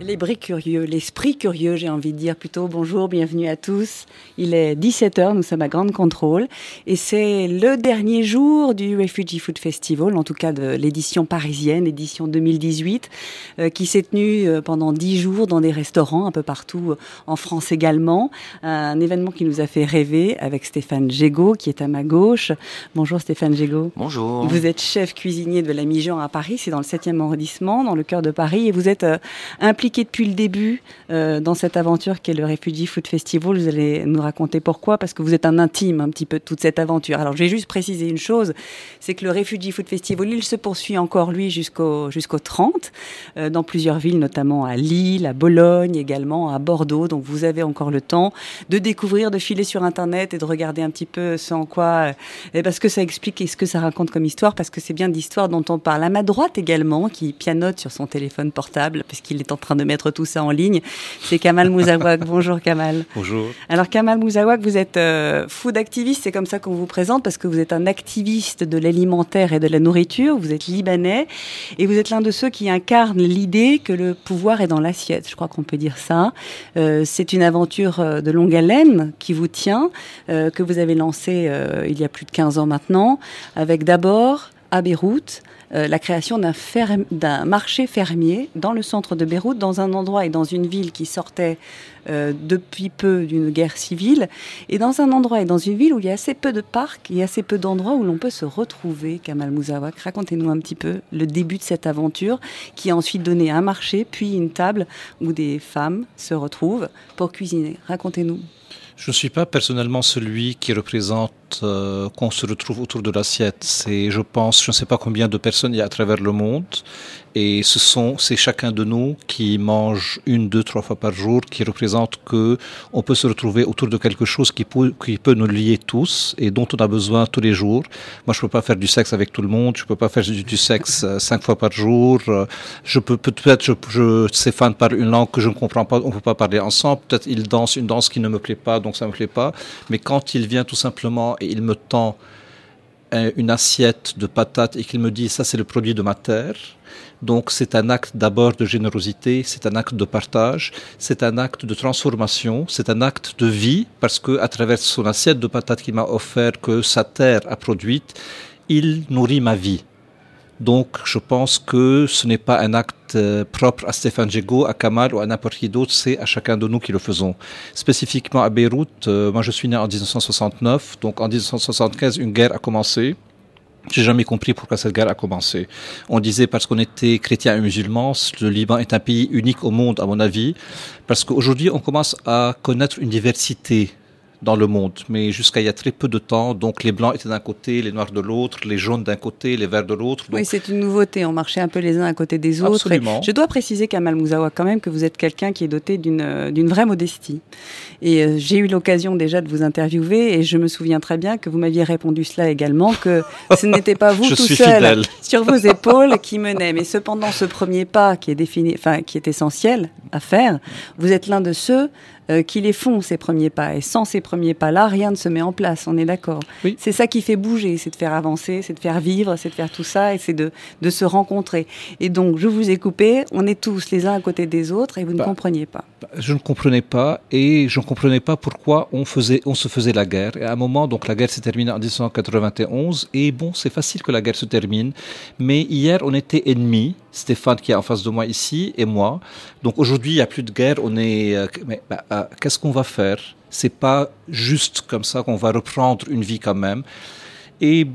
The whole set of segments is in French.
L'esprit curieux, l'esprit curieux, j'ai envie de dire plutôt. Bonjour, bienvenue à tous. Il est 17h, nous sommes à Grande Contrôle et c'est le dernier jour du Refugee Food Festival, en tout cas de l'édition parisienne, édition 2018, euh, qui s'est tenue euh, pendant 10 jours dans des restaurants un peu partout euh, en France également. Un événement qui nous a fait rêver avec Stéphane Gégaud qui est à ma gauche. Bonjour Stéphane Gégaud. Bonjour. Vous êtes chef cuisinier de la Mijan à Paris, c'est dans le 7e arrondissement, dans le cœur de Paris et vous êtes impliqué depuis le début euh, dans cette aventure qu'est le Refugee Food Festival. Vous allez nous raconter pourquoi, parce que vous êtes un intime un petit peu de toute cette aventure. Alors, je vais juste préciser une chose, c'est que le Refugee Food Festival, il se poursuit encore, lui, jusqu'au jusqu'au 30, euh, dans plusieurs villes, notamment à Lille, à Bologne, également à Bordeaux. Donc, vous avez encore le temps de découvrir, de filer sur Internet et de regarder un petit peu ce en quoi, euh, parce que ça explique et ce que ça raconte comme histoire, parce que c'est bien d'histoire dont on parle. À ma droite également, qui pianote sur son téléphone portable, parce qu'il est en train de mettre tout ça en ligne. C'est Kamal Mouzawak. Bonjour Kamal. Bonjour. Alors Kamal Mouzawak, vous êtes euh, food activiste, c'est comme ça qu'on vous présente parce que vous êtes un activiste de l'alimentaire et de la nourriture. Vous êtes libanais et vous êtes l'un de ceux qui incarnent l'idée que le pouvoir est dans l'assiette. Je crois qu'on peut dire ça. Euh, c'est une aventure euh, de longue haleine qui vous tient, que vous avez lancée il y a plus de 15 ans maintenant, avec d'abord à Beyrouth euh, la création d'un marché fermier dans le centre de Beyrouth, dans un endroit et dans une ville qui sortait euh, depuis peu d'une guerre civile, et dans un endroit et dans une ville où il y a assez peu de parcs et assez peu d'endroits où l'on peut se retrouver, Kamal Mouzawak. Racontez-nous un petit peu le début de cette aventure qui a ensuite donné un marché, puis une table où des femmes se retrouvent pour cuisiner. Racontez-nous. Je ne suis pas personnellement celui qui représente euh, qu'on se retrouve autour de l'assiette. C'est, je pense, je ne sais pas combien de personnes a à travers le monde, et ce sont, c'est chacun de nous qui mange une, deux, trois fois par jour, qui représente que on peut se retrouver autour de quelque chose qui peut, qui peut nous lier tous et dont on a besoin tous les jours. Moi, je peux pas faire du sexe avec tout le monde, je peux pas faire du, sexe euh, cinq fois par jour. Je peux peut-être, je, je Stéphane parle une langue que je ne comprends pas, on peut pas parler ensemble. Peut-être il danse une danse qui ne me plaît pas, donc ça me plaît pas. Mais quand il vient tout simplement et il me tend une assiette de patates et qu'il me dit ça c'est le produit de ma terre, donc c'est un acte d'abord de générosité, c'est un acte de partage, c'est un acte de transformation, c'est un acte de vie parce que à travers son assiette de patates qu'il m'a offert que sa terre a produite, il nourrit ma vie. Donc je pense que ce n'est pas un acte euh, propre à Stéphane Djego, à Kamal ou à n'importe qui d'autre, c'est à chacun de nous qui le faisons. Spécifiquement à Beyrouth, euh, moi je suis né en 1969, donc en 1975 une guerre a commencé. J'ai jamais compris pourquoi cette guerre a commencé. On disait parce qu'on était chrétien et musulman, le Liban est un pays unique au monde, à mon avis, parce qu'aujourd'hui, on commence à connaître une diversité dans le monde, mais jusqu'à il y a très peu de temps, donc les blancs étaient d'un côté, les noirs de l'autre, les jaunes d'un côté, les verts de l'autre. Oui, c'est une nouveauté, on marchait un peu les uns à côté des autres. Absolument. je dois préciser, Kamal Mouzawa, quand même, que vous êtes quelqu'un qui est doté d'une euh, vraie modestie. Et euh, j'ai eu l'occasion déjà de vous interviewer, et je me souviens très bien que vous m'aviez répondu cela également, que ce n'était pas vous tout seul sur vos épaules qui menait. Mais cependant, ce premier pas qui est défini, enfin, qui est essentiel à faire, vous êtes l'un de ceux euh, qui les font, ces premiers pas. Et sans ces premiers pas-là, rien ne se met en place, on est d'accord. C'est ça qui fait bouger, c'est de faire avancer, c'est de faire vivre, c'est de faire tout ça, et c'est de, de se rencontrer. Et donc, je vous ai coupé, on est tous les uns à côté des autres, et vous ne bah, compreniez pas. Bah, je ne comprenais pas, et je ne comprenais pas pourquoi on, faisait, on se faisait la guerre. Et à un moment, donc la guerre s'est terminée en 1991, et bon, c'est facile que la guerre se termine, mais hier, on était ennemis, Stéphane qui est en face de moi ici, et moi. Donc aujourd'hui, il n'y a plus de guerre, on est... Euh, mais, bah, euh, qu'est-ce qu'on va faire? C'est pas juste comme ça qu'on va reprendre une vie quand même. Et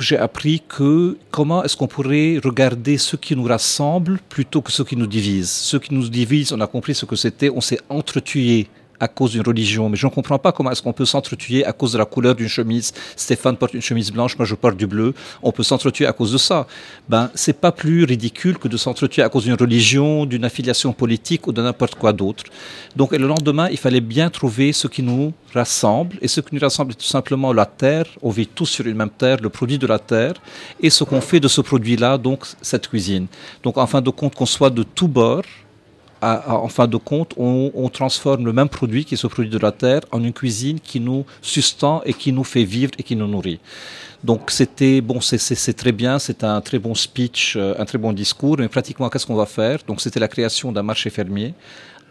j'ai appris que comment est-ce qu'on pourrait regarder ce qui nous rassemble plutôt que ce qui nous divise. Ce qui nous divise, on a compris ce que c'était, on s'est entretué à cause d'une religion. Mais je ne comprends pas comment est-ce qu'on peut s'entretuer à cause de la couleur d'une chemise. Stéphane porte une chemise blanche, moi je porte du bleu. On peut s'entretuer à cause de ça. Ben, c'est pas plus ridicule que de s'entretuer à cause d'une religion, d'une affiliation politique ou de n'importe quoi d'autre. Donc, le lendemain, il fallait bien trouver ce qui nous rassemble. Et ce qui nous rassemble est tout simplement la terre. On vit tous sur une même terre, le produit de la terre. Et ce qu'on fait de ce produit-là, donc, cette cuisine. Donc, en fin de compte, qu'on soit de tous bords, en fin de compte, on, transforme le même produit qui est ce produit de la terre en une cuisine qui nous sustente et qui nous fait vivre et qui nous nourrit. Donc c'était bon, c'est très bien, c'est un très bon speech, euh, un très bon discours, mais pratiquement qu'est-ce qu'on va faire? Donc c'était la création d'un marché fermier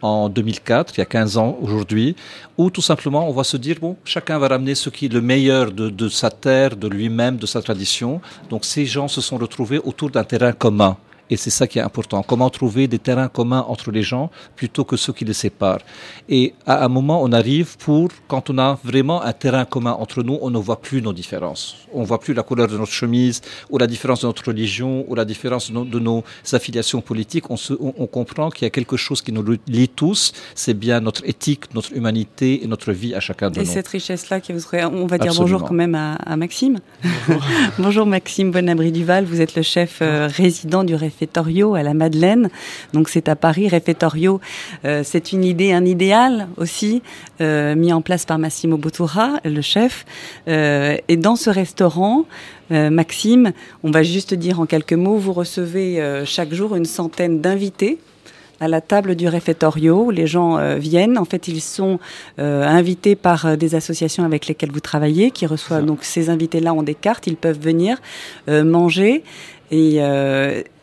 en 2004, il y a 15 ans aujourd'hui, où tout simplement on va se dire, bon, chacun va ramener ce qui est le meilleur de sa terre, de lui-même, de sa tradition. Donc ces gens se sont retrouvés autour d'un terrain commun. Et c'est ça qui est important. Comment trouver des terrains communs entre les gens plutôt que ceux qui les séparent. Et à un moment, on arrive pour, quand on a vraiment un terrain commun entre nous, on ne voit plus nos différences. On ne voit plus la couleur de notre chemise, ou la différence de notre religion, ou la différence de nos, affiliations politiques. On, se, on, comprend qu'il y a quelque chose qui nous lie tous. C'est bien notre éthique, notre humanité et notre vie à chacun de nous. Et cette richesse-là, qui vous on va dire bonjour quand même à, Maxime. Bonjour. bonjour Maxime Bonabri Duval. Vous êtes le chef euh, résident du référendum réfectorio à la Madeleine. Donc c'est à Paris, réfectorio. Euh, c'est une idée, un idéal aussi euh, mis en place par Massimo Bottura, le chef. Euh, et dans ce restaurant, Maxime, on va juste dire en quelques mots, vous recevez chaque jour une centaine d'invités à la table du réfectorio. Les gens viennent. En fait, ils sont invités par des associations avec lesquelles vous travaillez, qui reçoivent donc ces invités-là ont des cartes. Ils peuvent venir manger. Et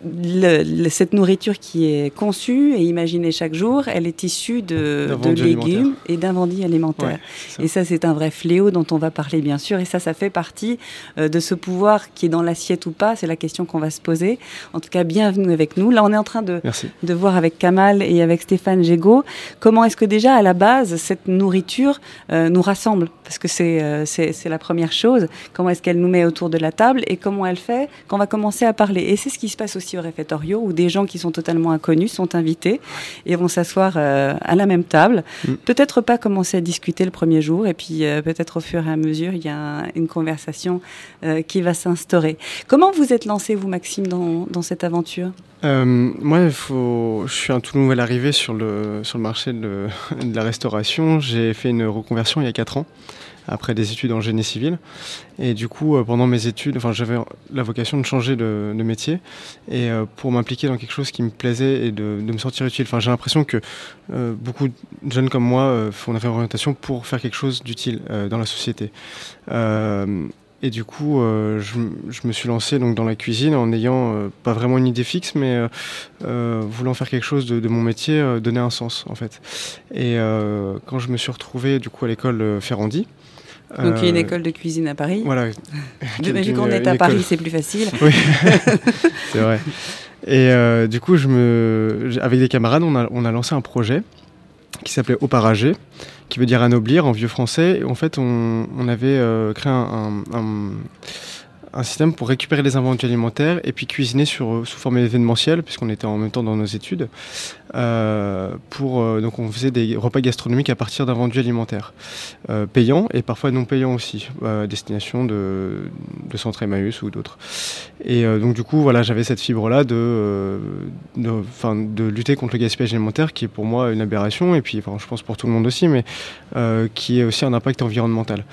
le, cette nourriture qui est conçue et imaginée chaque jour, elle est issue de, de légumes et d'un vendu alimentaire. et ça, c'est un vrai fléau dont on va parler, bien sûr. Et ça, ça fait partie euh, de ce pouvoir qui est dans l'assiette ou pas. C'est la question qu'on va se poser. En tout cas, bienvenue avec nous. Là, on est en train de, de voir avec Kamal et avec Stéphane Gégaud comment est-ce que déjà, à la base, cette nourriture euh, nous rassemble? Parce que euh, c'est c'est la première chose. Comment est-ce qu'elle nous met autour de la table et comment elle fait qu'on va commencer à parler? Et c'est ce qui se passe aussi au réfectorio où des gens qui sont totalement inconnus sont invités et vont s'asseoir euh, à la même table. Mm. Peut-être pas commencer à discuter le premier jour et puis euh, peut-être au fur et à mesure, il y a une conversation euh, qui va s'instaurer. Comment vous êtes lancé, vous, Maxime, dans, dans cette aventure? Moi, il faut... je suis un tout nouvel arrivé sur le, sur le marché de, de la restauration. J'ai fait une reconversion il y a 4 ans après des études en génie civil. Et du coup, euh, pendant mes études, enfin, j'avais la vocation de changer de, métier et euh, pour m'impliquer dans quelque chose qui me plaisait et de, me sentir utile. Enfin, j'ai l'impression que euh, beaucoup de jeunes comme moi font la réorientation pour faire quelque chose d'utile dans la société. Et du coup, je, me suis lancé donc dans la cuisine en n'ayant pas vraiment une idée fixe, mais voulant faire quelque chose de, de mon métier, donner un sens en fait. Et quand je me suis retrouvé du coup à l'école Ferrandi, donc il y a une euh, école de cuisine à Paris. Voilà. Vu qu'on est à Paris, c'est plus facile. Oui, c'est vrai. Et euh, du coup, je me, avec des camarades, on a, on a lancé un projet qui s'appelait Oparager, qui veut dire anoblir en vieux français. Et en fait, on, avait euh, créé un, système pour récupérer les invendus alimentaires et puis cuisiner sur, sous forme événementielle, puisqu'on était en même temps dans nos études. Euh, pour, euh, donc on faisait des repas gastronomiques à partir d'invendus alimentaires, euh, payants et parfois non payants aussi, à destination de, de Centre Emmaüs ou d'autres. Et donc du coup, voilà, j'avais cette fibre-là de, de, lutter contre le gaspillage alimentaire, qui est pour moi une aberration, et puis je pense pour tout le monde aussi, mais qui est aussi un impact environnemental.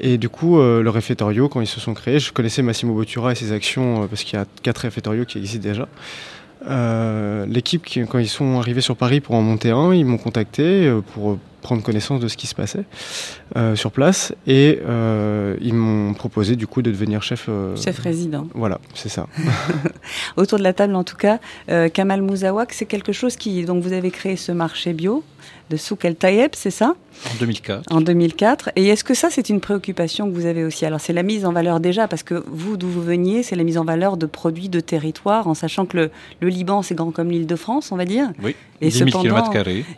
Et du coup, le réfectorio, quand ils se sont créés, je connaissais Massimo Bottura et ses actions, parce qu'il y a quatre réfectorios qui existent déjà. Euh, l'équipe, quand ils sont arrivés sur Paris pour en monter un, ils m'ont contacté euh, pour prendre connaissance de ce qui se passait euh, sur place et ils m'ont proposé du coup de devenir chef. chef résident. Voilà, c'est ça. Autour de la table, en tout cas, Kamal Mouzawak, c'est quelque chose qui. Donc vous avez créé ce marché bio de Souk El Tayeb, c'est ça? En 2004. En 2004. Et est-ce que ça, c'est une préoccupation que vous avez aussi? Alors, c'est la mise en valeur déjà, parce que vous, d'où vous veniez, c'est la mise en valeur de produits de territoire, en sachant que le, le Liban, c'est grand comme l'île de France, on va dire. Oui. Et 10 000 km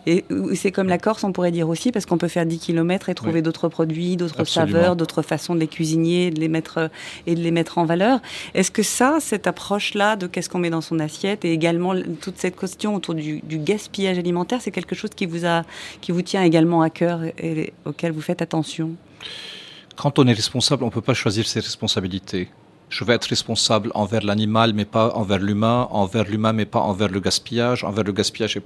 Et c'est comme la Corse, on pourrait dire aussi, parce qu'on peut faire 10 km et trouver d'autres produits, d'autres saveurs, d'autres façons de les cuisiner de les mettre, et de les mettre en valeur. Est-ce que ça, cette approche-là de qu'est-ce qu'on met dans son assiette, et également toute cette question autour du, du gaspillage alimentaire, c'est quelque chose qui vous, a, qui vous tient également à cœur? Et, et auquel vous faites attention? Quand on est responsable, on ne peut pas choisir ses responsabilités. Je vais être responsable envers l'animal, mais pas envers l'humain, envers l'humain, mais pas envers le gaspillage, envers le gaspillage.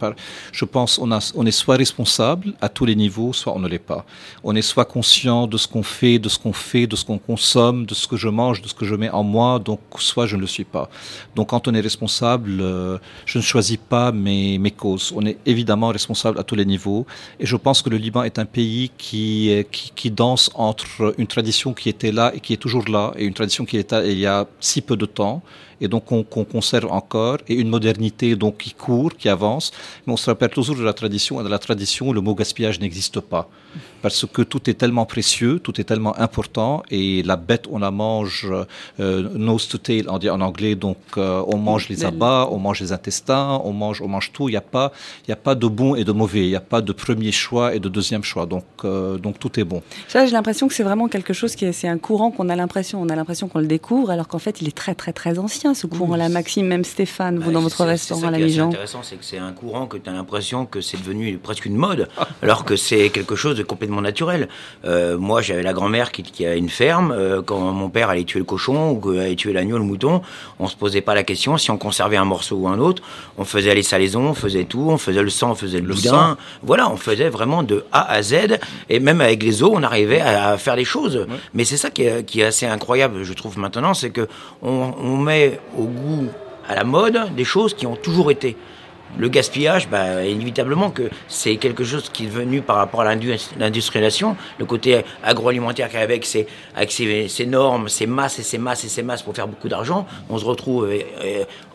Je pense on, est soit responsable à tous les niveaux, soit on ne l'est pas. On est soit conscient de ce qu'on fait, de ce qu'on fait, de ce qu'on consomme, de ce que je mange, de ce que je mets en moi, donc soit je ne le suis pas. Donc quand on est responsable, euh, je ne choisis pas mes, mes causes. On est évidemment responsable à tous les niveaux, et je pense que le Liban est un pays qui, danse entre une tradition qui était là et qui est toujours là, et une tradition qui est il y a si peu de temps, et donc qu'on conserve encore, et une modernité donc qui court, qui avance. Mais on se rappelle toujours de la tradition, et de la tradition, le mot gaspillage n'existe pas. Parce que tout est tellement précieux, tout est tellement important, et la bête, on la mange euh, nose to tail, on dit en anglais, donc euh, on mange les abats, on mange les intestins, on mange, on mange tout. Il n'y a, pas, il a pas de bon et de mauvais, il n'y a pas de premier choix et de deuxième choix, donc, euh, donc tout est bon. Ça, j'ai l'impression que c'est vraiment quelque chose qui est, c'est un courant qu'on a l'impression, on a l'impression qu'on le découvre, alors qu'en fait, il est très, très, très ancien ce courant-là. Maxime, même Stéphane, vous Ouais, dans votre c'est- restaurant à la Mijan. intéressant, c'est que c'est un courant que tu as l'impression que c'est devenu presque une mode, alors que c'est quelque chose de complètement naturel. Euh, moi, j'avais la grand-mère qui, qui a une ferme. euh, quand mon père allait tuer le cochon ou allait tuer l'agneau, le mouton, on se posait pas la question si on conservait un morceau ou un autre. On faisait les salaisons, on faisait tout, on faisait le sang, on faisait le, Le boudin. sang. Voilà, on faisait vraiment de A à Z, et même avec les os, on arrivait à, à faire des choses. Mais c'est ça qui est, qui est assez incroyable, je trouve maintenant, c'est que on, on met au goût, à la mode, des choses qui ont toujours été. Le gaspillage, bah, inévitablement que c'est quelque chose qui est venu par rapport à l'indu- l'industrialisation, le côté agroalimentaire qui avec ses, avec ses, ses normes, ses masses et ses masses et ses masses pour faire beaucoup d'argent, on se retrouve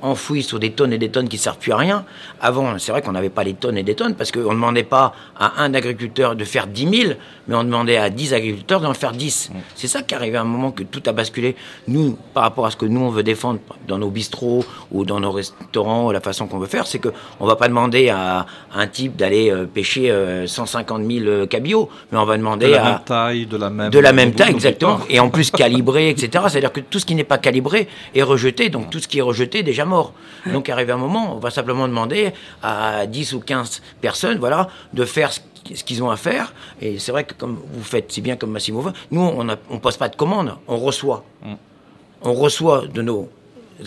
euh, euh, enfoui sur des tonnes et des tonnes qui servent plus à rien. Avant, c'est vrai qu'on n'avait pas des tonnes et des tonnes parce qu'on ne demandait pas à un agriculteur de faire 10 000, mais on demandait à 10 agriculteurs d'en faire 10. C'est ça qui est arrivé à un moment que tout a basculé. Nous, par rapport à ce que nous on veut défendre dans nos bistrots ou dans nos restaurants, la façon qu'on veut faire, c'est que on va pas demander à un type d'aller euh, pêcher euh, 150 000 euh, cabillots, mais on va De demander la à même taille, de la même. de la même taille, exactement. Et en plus calibré, etc. C'est-à-dire que tout ce qui n'est pas calibré est rejeté. Donc tout ce qui est rejeté déjà mort. Donc arrivé un moment, on va simplement demander à 10 ou 15 personnes, voilà, de faire ce ce qu'ils ont à faire. Et c'est vrai que comme vous faites si bien comme Massimo nous, on ne pose pas de commande, on reçoit. On reçoit de nos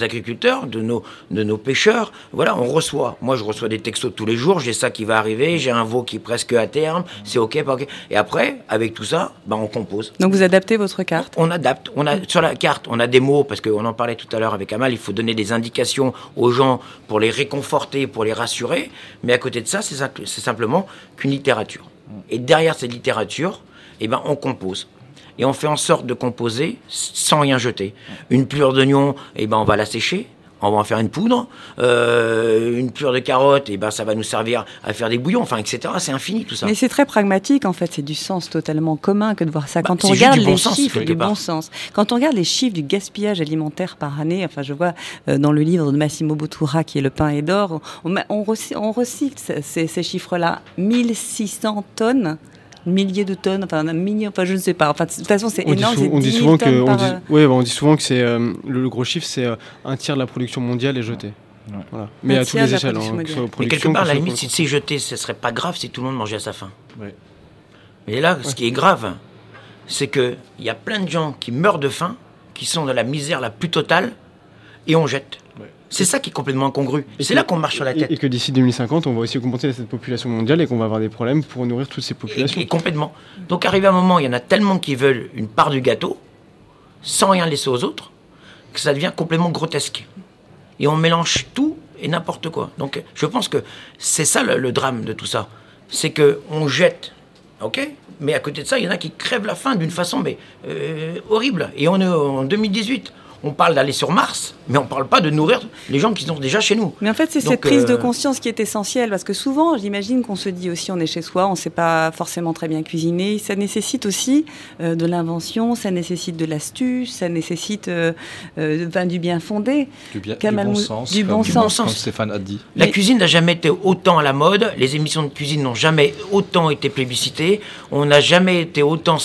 agriculteurs, de nos, de nos pêcheurs. Voilà, on reçoit. Moi, je reçois des textos tous les jours. J'ai ça qui va arriver. J'ai un veau qui est presque à terme. C'est OK, pas OK. Et après, avec tout ça, ben, on compose. Donc vous adaptez votre carte. On adapte. On a sur la carte, on a des mots parce qu'on en parlait tout à l'heure avec Amal. Il faut donner des indications aux gens pour les réconforter, pour les rassurer. Mais à côté de ça, c'est simple- c'est simplement qu'une littérature. Et derrière cette littérature, eh ben, on compose. Et on fait en sorte de composer sans rien jeter. Une plure d'oignon, eh ben, on va la sécher. On va en faire une poudre. Euh, une plure de carotte, eh ben, ça va nous servir à faire des bouillons, enfin, etc. C'est infini tout ça. Mais c'est très pragmatique en fait, c'est du sens totalement commun que de voir ça. Bah, Quand on regarde bon les sens, chiffres du bon sens, quand on regarde les chiffres du gaspillage alimentaire par année, enfin je vois euh, dans le livre de Massimo Bottura qui est Le pain et d'or, on, on, recy- on recycle ces chiffres-là, 1600 tonnes. Milliers de tonnes, enfin un million, enfin je ne sais pas. Enfin de toute façon c'est dit, énorme. on dit 10 000 souvent que on dit, euh, ouais, bah, on dit souvent que c'est euh, le, le gros chiffre, c'est euh, un tiers de la production mondiale est jeté. Voilà. Mais Un à de les échelles, hein, que. Mais quelque part, à la limite, si c'est jeté, ce serait pas grave si tout le monde mangeait à sa faim. Ouais. Mais là, ce qui est grave, c'est qu'il y a plein de gens qui meurent de faim, qui sont dans la misère la plus totale, et on jette. Ouais. C'est ça qui est complètement incongru. C'est là qu'on marche sur la tête. et que d'ici 2050, on va aussi augmenter cette population mondiale et qu'on va avoir des problèmes pour nourrir toutes ces Et, populations. et complètement. Donc, arrivé à un moment, il y en a tellement qui veulent une part du gâteau, sans rien laisser aux autres, que ça devient complètement grotesque. Et on mélange tout et n'importe quoi. Donc, je pense que c'est ça le, le drame de tout ça. C'est que on jette, ok Mais à côté de ça, il y en a qui crèvent la faim d'une façon mais euh, horrible. Et on est en 2018. On parle d'aller sur Mars, mais on parle pas de nourrir les gens qui sont déjà chez nous. Mais en fait, c'est cette prise de euh, conscience qui est essentielle, parce que souvent, j'imagine qu'on se dit aussi, on est chez soi, on ne sait pas forcément très bien cuisiner. Ça nécessite aussi euh, de l'invention, ça nécessite de l'astuce, ça nécessite euh, euh, ben, du bien fondé. Du, bien, du bon sens, du comme, bon sens. comme Stéphane a dit. La Mais- cuisine n'a jamais été autant à la mode, les émissions de cuisine n'ont jamais autant été plébiscitées, on n'a jamais été autant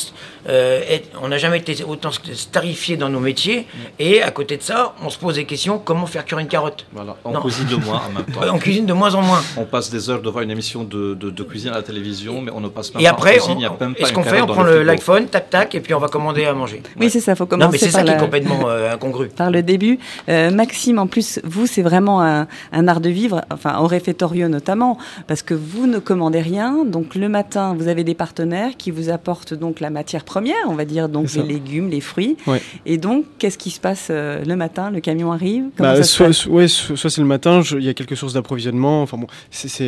euh, être- on n'a jamais été autant starifié dans nos métiers. Et à côté de ça, on se pose des questions comment faire cuire une carotte Voilà, on Non. cuisine de moins en même temps. On cuisine de moins en moins. On passe des heures devant une émission de, de- de cuisine à la télévision, mais on ne passe même Et pas en après, cuisine, on- il y a même pas et ce qu'on fait, on prend l'iPhone, tac tac, et puis on va commander à manger. Oui, c'est ça, faut commencer Non, mais c'est ça par qui est complètement euh, incongru. par le début. Euh, Maxime, en plus, vous, c'est vraiment un, un art de vivre, enfin au réfectorio notamment, parce que vous ne commandez rien. Donc le matin, vous avez des partenaires qui vous apportent donc la matière première, on va dire donc les légumes, les fruits. Ouais. Et donc, qu'est-ce qui se passe euh, le matin Le camion arrive Bah, ça soit, ouais, c'est le matin, il y a quelques sources d'approvisionnement. Enfin bon,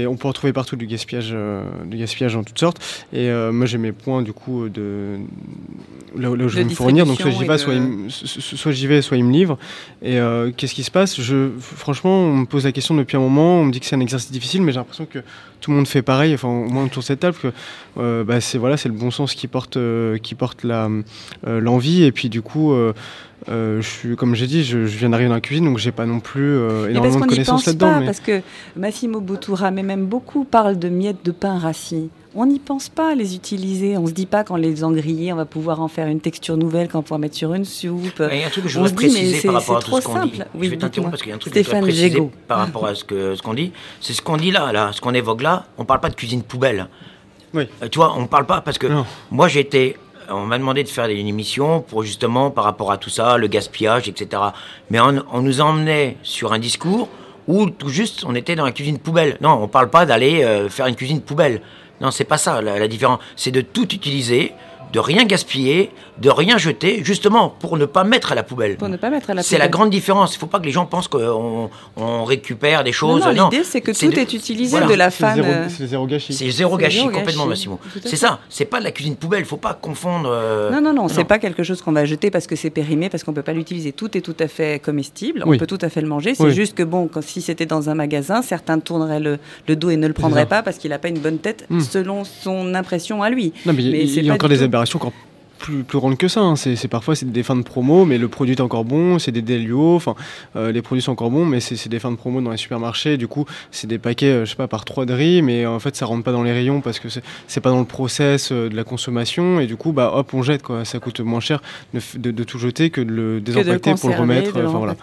on peut en trouver partout du gaspillage, euh, du gaspillage en toutes sortes. Et euh, moi j'ai mes points du coup de là, où- là où je vais me fournir. Donc soit j'y vais, soit, il soit j'y vais, soit ils me livrent. Et qu'est-ce qui se passe? Je, Franchement, on me pose la question depuis un moment. On me dit que c'est un exercice difficile, mais j'ai l'impression que tout le monde fait pareil. Enfin, au moins autour de cette table, que bah, c'est voilà, c'est le bon sens qui porte, qui porte la euh, l'envie. Et puis du coup. euh, euh, je suis, comme j'ai dit, je, je viens d'arriver dans la cuisine, donc j'ai pas non plus euh, énormément de connaissances pense là-dedans. pas, mais- parce que Massimo Bottura, mais même beaucoup, parlent de miettes de pain rassis. On n'y pense pas à les utiliser. On se dit pas qu'en les en griller, on va pouvoir en faire une texture nouvelle qu'on pourra mettre sur une soupe. Il y a un truc que je on voudrais préciser par rapport à c'est tout ce trop qu'on dit. simple. je Oui, vais t'interrompre parce qu'il y a un truc que je dois préciser par rapport à ce qu'on dit. C'est ce qu'on dit là, là, ce qu'on évoque là. On parle pas de cuisine poubelle. Oui. Euh, tu vois, on parle pas parce que Non. moi j'ai été. On m'a demandé de faire une émission pour justement par rapport à tout ça, le gaspillage, etc. Mais on, nous emmenait sur un discours où tout juste on était dans la cuisine poubelle. Non, on parle pas d'aller euh, faire une cuisine poubelle. Non, c'est pas ça la différence. C'est de tout utiliser, de rien gaspiller, de rien jeter, justement pour ne pas mettre à la poubelle. Pour ne pas mettre à la C'est la poubelle. grande différence. Il ne faut pas que les gens pensent qu'on on récupère des Non, choses. non, l'idée, c'est que tout de- est utilisé Voilà. de la C'est fan. zéro, euh, c'est zéro gâchis. C'est zéro C'est gâchis, zéro complètement, gâchis. Massimo. C'est ça. C'est pas de la cuisine poubelle. Il ne faut pas confondre. euh, Non, non, non, c'est pas quelque chose qu'on va jeter parce que c'est périmé, parce qu'on peut pas l'utiliser. Tout est tout à fait comestible, on peut tout à fait le manger. C'est Oui. juste que bon, quand, si c'était dans un magasin, certains tourneraient le, le dos et ne le prendraient pas parce qu'il a pas une bonne tête Hmm. selon son impression à lui. Non, mais il y a- Mais il c'est y, a encore des aberrations encore plus, plus que ça. hein. C'est parfois c'est des fins de promo, mais le produit est encore bon. C'est des Delio. Enfin, euh, les produits sont encore bons, mais c'est des fins de promo dans les supermarchés. Du coup, c'est des paquets, euh, je sais pas, par trois de riz, mais en fait, ça rentre pas dans les rayons parce que c'est pas dans le process euh, de la consommation. Et du coup, bah hop, on jette quoi. Ça coûte moins cher de, f- de- de tout jeter que de le désimpacter pour le remettre. Enfin voilà.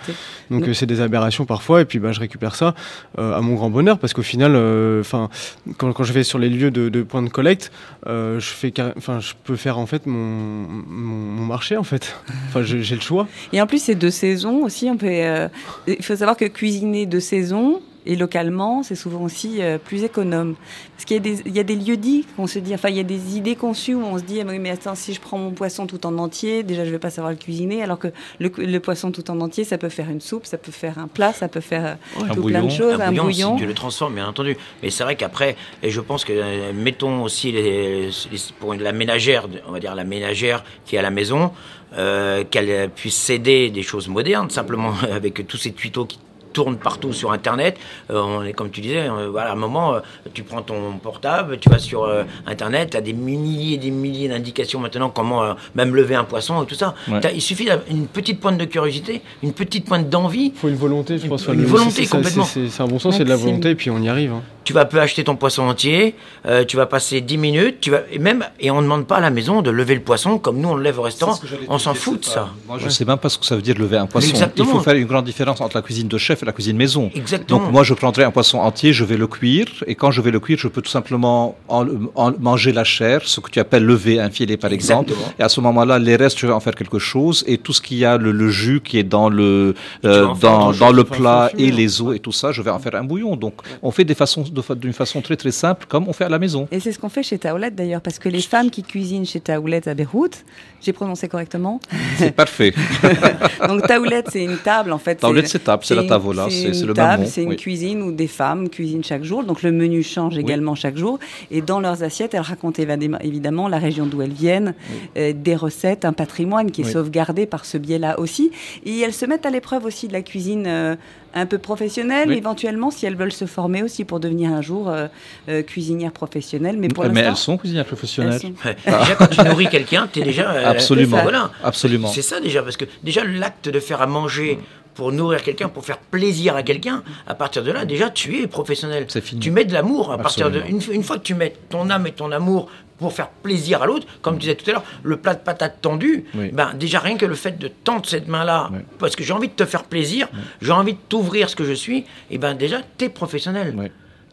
Donc euh, c'est des aberrations parfois, et puis bah, je récupère ça euh, à mon grand bonheur, parce qu'au final, euh, enfin, quand, quand je vais sur les lieux de, de points de collecte, euh, je fais, enfin, je peux faire en fait mon, mon, marché en fait. Enfin, j'ai j'ai le choix. Et en plus, c'est de saison aussi. On peut, euh, il faut savoir que cuisiner de saison et localement, c'est souvent aussi euh, plus économe. Parce qu'il y a des, il y a des lieux dits qu'on se dit, enfin, il y a des idées conçues où on se dit, ah, mais attends, si je prends mon poisson tout en entier, déjà, je vais pas savoir le cuisiner, alors que le, le poisson tout en entier, ça peut faire une soupe, ça peut faire un plat, ça peut faire euh, tout bouillon. plein de choses, un, un bouillon, bouillon. si tu le transformes, bien entendu. Mais c'est vrai qu'après, et je pense que euh, mettons aussi les, les- pour la ménagère, on va dire la ménagère qui est à la maison, euh, qu'elle puisse céder des choses modernes, simplement avec tous ces tutos qui tournent partout sur internet Euh, on est comme tu disais euh, voilà à un moment euh, tu prends ton portable tu vas sur euh, internet tu as des milliers et des milliers d'indications maintenant comment euh, même lever un poisson et tout ça Ouais. T'as- il suffit d'une petite pointe de curiosité une petite pointe d'envie Il faut une volonté, je pense. Une le- volonté, complètement. C'est un bon sens, c'est de la volonté, et puis on y arrive. hein. Tu vas peu acheter ton poisson entier, euh, tu vas passer 10 minutes, tu vas et même et on ne demande pas à la maison de lever le poisson comme nous on le lève au restaurant. On s'en fout de ça. Moi, je ne sais même pas ce que ça veut dire lever un poisson. Exactement. Il faut faire une grande différence entre la cuisine de chef et la cuisine maison. Exactement. Donc moi, je prendrai un poisson entier, je vais le cuire, et quand je vais le cuire, je peux tout simplement en- en- manger la chair, ce que tu appelles lever un filet par exemple. Exactement. Et à ce moment-là, les restes, je vais en faire quelque chose, et tout ce qu'il y a, le, le jus qui est dans le euh, dans, dans le plat et en les os et tout ça, je vais en faire un bouillon. Donc on fait des façons de d'une façon très très simple, comme on fait à la maison. Et c'est ce qu'on fait chez Taoulette d'ailleurs, parce que les femmes qui cuisinent chez Taoulette à Beyrouth, j'ai prononcé correctement. C'est parfait. Donc Taoulette, c'est une table en fait. Taoulette, c'est table, c'est la tavola, c'est- le table, C'est une oui. cuisine où des femmes cuisinent chaque jour. Donc le menu change également chaque jour. Et dans leurs assiettes, elles racontent évidemment la région d'où elles viennent, euh, des recettes, un patrimoine qui est sauvegardé par ce biais-là aussi. Et elles se mettent à l'épreuve aussi de la cuisine. euh, un peu professionnelle, Oui. éventuellement, si elles veulent se former aussi pour devenir un jour euh, euh, cuisinière professionnelle. Mais pour Mais l'instant, elles sont cuisinières elles professionnelles. sont- Ouais. Déjà quand tu nourris quelqu'un, tu es déjà euh, Absolument. Voilà. Absolument. C'est ça déjà parce que déjà l'acte de faire à manger pour nourrir quelqu'un, pour faire plaisir à quelqu'un, à partir de là, déjà tu es professionnel. C'est fini. Tu mets de l'amour à partir de une fois que tu mets ton âme et ton amour pour faire plaisir à l'autre, comme tu disais tout à l'heure, le plat de patates tendu, Oui. ben déjà rien que le fait de tendre cette main-là, Oui. parce que j'ai envie de te faire plaisir, j'ai envie de t'ouvrir ce que je suis, et ben déjà t'es professionnel.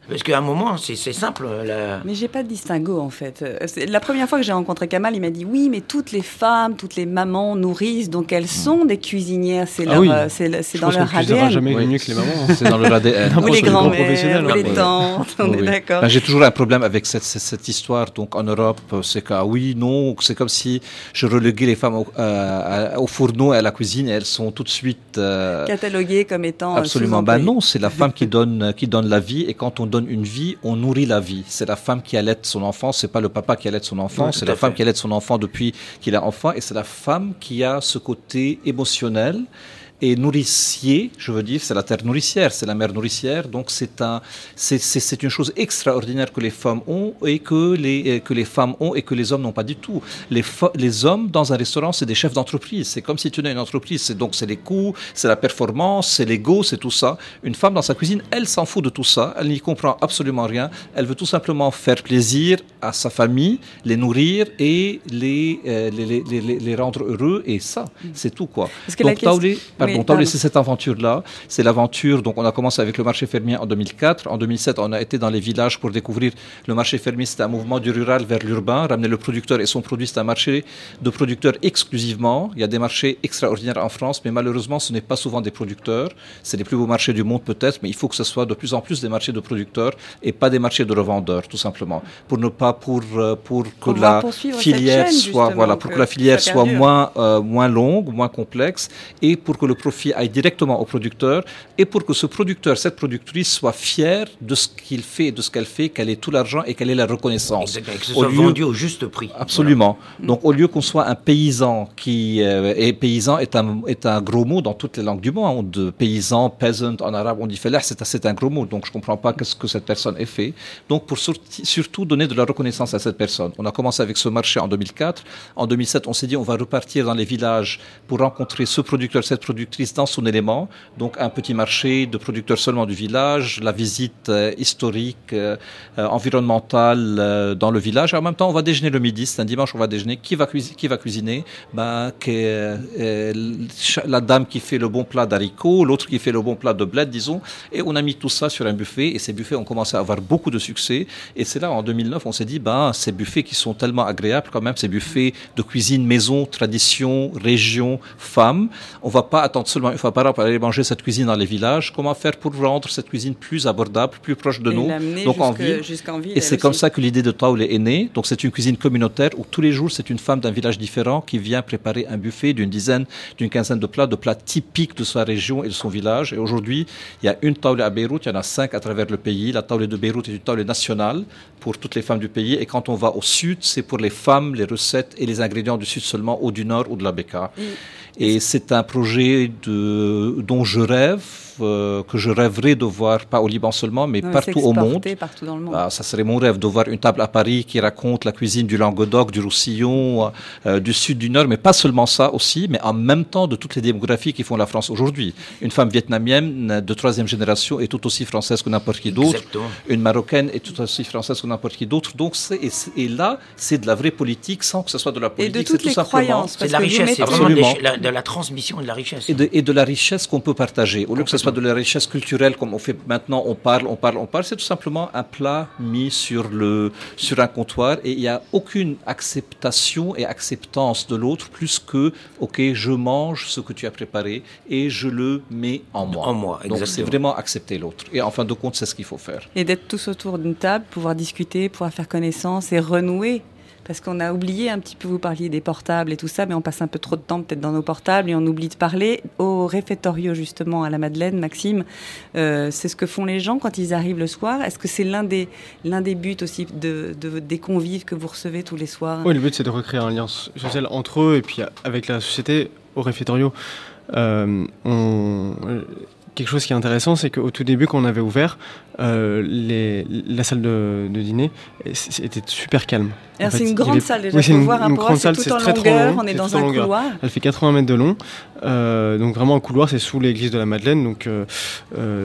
Parce qu'à un moment, c'est simple. la- Mais j'ai pas de distinguo en fait. La première fois que j'ai rencontré Kamal, il m'a dit oui, mais toutes les femmes, toutes les mamans nourrissent, donc elles sont des cuisinières. C'est Ah leur, oui. euh, dans leur cuisinera ADN. jamais Oui. mieux que les mamans. hein. C'est dans le ADN. Ou les grands-mères, ou hein. les tantes, on Oui, est oui. d'accord. Ben, J'ai toujours un problème avec cette, cette, cette histoire. Donc en Europe, c'est que ah oui, non, c'est comme si je reléguais les femmes au, euh, au fourneau et à la cuisine et elles sont tout de suite. euh, Catalogué comme étant Absolument. Ben non, c'est la femme qui donne, qui donne la vie. Et quand on donne une vie, on nourrit la vie. C'est la femme qui allait son enfant. C'est pas le papa qui allait son enfant. C'est la femme qui allait son enfant depuis qu'il est enfant. Et c'est la femme qui a ce côté émotionnel et nourricier, je veux dire, c'est la terre nourricière, c'est la mère nourricière. Donc c'est un, c'est, une chose extraordinaire que les femmes ont et que les, que les femmes ont et que les hommes n'ont pas du tout. Les, les hommes dans un restaurant, c'est des chefs d'entreprise. C'est comme si tu tenais une entreprise. C'est donc c'est les coûts, c'est la performance, c'est l'ego, c'est tout ça. Une femme dans sa cuisine, elle s'en fout de tout ça. Elle n'y comprend absolument rien. Elle veut tout simplement faire plaisir à sa famille, les nourrir et les, euh, les, les, les, les rendre heureux. Et ça, c'est tout quoi. Parce que la Donc question- C'est cette aventure-là. C'est l'aventure. Donc, on a commencé avec le marché fermier en 2004. En 2007, on a été dans les villages pour découvrir le marché fermier. C'était un mouvement du rural vers l'urbain. Ramener le producteur et son produit, c'est un marché de producteurs exclusivement. Il y a des marchés extraordinaires en France, mais malheureusement, ce n'est pas souvent des producteurs. C'est les plus beaux marchés du monde, peut-être, mais il faut que ce soit de plus en plus des marchés de producteurs et pas des marchés de revendeurs, tout simplement. Pour ne pas, pour, euh, pour que On la filière chaîne, soit, voilà, pour que que la filière soit moins, euh, moins longue, moins complexe, et pour que le profit aille directement au producteur, et pour que ce producteur, cette productrice soit fière de ce qu'il fait et de ce qu'elle fait, qu'elle ait tout l'argent et qu'elle ait la reconnaissance. Exactement, que ce Au soit lieu- vendu au juste prix. Absolument. Donc, au lieu qu'on soit un paysan qui euh, et paysan est un est un gros mot dans toutes les langues du monde. De paysan, peasant en arabe, on dit fellah, c'est un- c'est un gros mot. Donc, je comprends pas qu'est-ce que cette personne ait fait. Donc, pour sorti- surtout donner de la reconnaissance à cette personne. On a commencé avec ce marché en 2004. En 2007, on s'est dit on va repartir dans les villages pour rencontrer ce producteur, cette productrice dans son élément. Donc, un petit marché de producteurs seulement du village, la visite euh, historique, euh, euh, environnementale dans le village. En même temps, on va déjeuner le midi. C'est un dimanche, on va déjeuner. Qui va, qui va cuisiner? Ben, La dame qui fait le bon plat d'haricots, l'autre qui fait le bon plat de bled, disons. Et on a mis tout ça sur un buffet. Et ces buffets ont commencé à avoir beaucoup de succès. Et c'est là, en 2009, on s'est dit, ben, ces buffets qui sont tellement agréables quand même, ces buffets de cuisine maison, tradition, région, femmes, on va pas attendre seulement une fois par an pour aller manger cette cuisine dans les villages. Comment faire pour rendre cette cuisine plus abordable, plus proche de Et nous donc en ville. jusqu'en ville, Et c'est comme ça que l'idée de Taoulé est née. Donc c'est une cuisine communautaire où tous les jours c'est une femme d'un village différent qui vient préparer un buffet d'une dizaine, d'une quinzaine de plats, de plats typiques de sa région et de son village. Et aujourd'hui, il y a une Taoulé à Beyrouth, il y en a cinq à travers le pays. La Taoulé de Beyrouth est une Taoulé nationale pour toutes les femmes du pays. Et quand on va au sud, c'est pour les femmes, les recettes et les ingrédients du sud seulement, ou du nord ou de la Beka. Et c'est un projet de, dont je rêve, euh, que je rêverais de voir, pas au Liban seulement, mais Non, partout au monde. s'exporter partout dans le monde. Ah, ça serait mon rêve de voir une table à Paris qui raconte la cuisine du Languedoc, du Roussillon, euh, du sud, du nord, mais pas seulement ça aussi, mais en même temps de toutes les démographies qui font la France aujourd'hui. Une femme vietnamienne de troisième génération est tout aussi française que n'importe qui d'autre. Une marocaine est tout aussi française que n'importe qui d'autre. Donc, c'est, et, et là, c'est de la vraie politique sans que ce soit de la Et politique. de c'est toutes tout les simplement- croyances. C'est de la richesse, c'est vraiment Absolument. de la, de la transmission et de la richesse. et de, et de la richesse qu'on peut partager. Au lieu que ce soit de la richesse culturelle comme on fait maintenant, on parle, on parle, on parle, c'est tout simplement un plat mis sur, le, sur un comptoir et il n'y a aucune acceptation et acceptance de l'autre plus que, ok, je mange ce que tu as préparé et je le mets en moi. En moi, Donc c'est vraiment accepter l'autre. Et en fin de compte, c'est ce qu'il faut faire. Et d'être tous autour d'une table, pouvoir discuter, pouvoir faire connaissance et renouer. Parce qu'on a oublié un petit peu, vous parliez des portables et tout ça, mais on passe un peu trop de temps peut-être dans nos portables et on oublie de parler. Au réfectorio, justement, à la Madeleine, Maxime, euh, c'est ce que font les gens quand ils arrivent le soir. Est-ce que c'est l'un des, l'un des buts aussi de, de- des convives que vous recevez tous les soirs? Oui, le but c'est de recréer un lien so- social entre eux et puis avec la société au réfectorio. Euh, Quelque chose qui est intéressant, c'est qu'au tout début, quand on avait ouvert, euh, les- la salle de, de dîner était super calme. C'est une grande avait- salle déjà, Oui, c'est une, voir un une grande salle, c'est très longueur, long, on est dans un longueur. couloir. Elle fait 80 mètres de long, euh, donc vraiment un couloir, c'est sous l'église de la Madeleine, donc euh,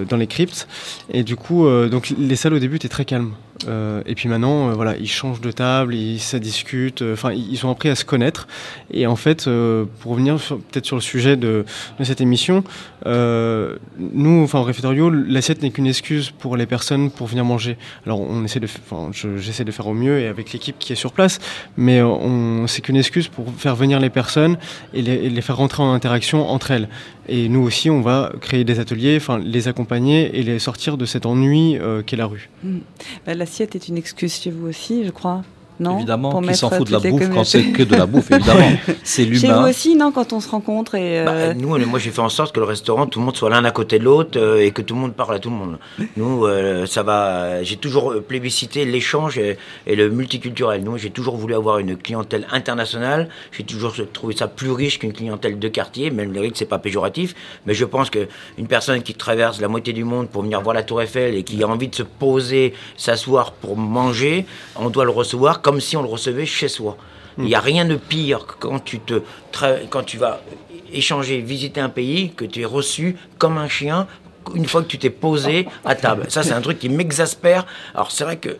dans les cryptes. Et du coup, donc les salles au début étaient très calmes. Et puis maintenant, voilà, ils changent de table, ils ça discute. Enfin, ils ont appris à se connaître. Et en fait, pour revenir peut-être sur le sujet de, de cette émission, nous, enfin, au réfectorio, l'assiette n'est qu'une excuse pour les personnes pour venir manger. Alors, on essaie de, j'essaie de faire au mieux et avec l'équipe qui est sur place, mais euh, on, c'est qu'une excuse pour faire venir les personnes et les, faire rentrer en interaction entre elles. Et nous aussi, on va créer des ateliers, enfin, les accompagner et les sortir de cet ennui euh, qu'est la rue. Bah, L'assiette est une excuse chez vous aussi, je crois. Non évidemment, Pour qui s'en fout de la bouffe quand c'est que de la bouffe, évidemment. C'est Chez vous l'humain. aussi, non, quand on se rencontre et. Bah, euh, nous, on est- moi, j'ai fait en sorte que le restaurant, tout le monde soit l'un à côté de l'autre euh, et que tout le monde parle à tout le monde. Nous, euh, ça va. J'ai toujours plébiscité l'échange et, et le multiculturel. Nous, j'ai toujours voulu avoir une clientèle internationale. J'ai toujours trouvé ça plus riche qu'une clientèle de quartier. Même le rythme, c'est pas péjoratif, mais je pense que une personne qui traverse la moitié du monde pour venir voir la Tour Eiffel et qui a envie de se poser, s'asseoir pour manger, on doit le recevoir comme si on le recevait chez soi. Il n'y a rien de pire que quand tu te quand tu vas échanger, visiter un pays, que tu es reçu comme un chien une fois que tu t'es posé à table. Ça, c'est un truc qui m'exaspère. Alors, c'est vrai que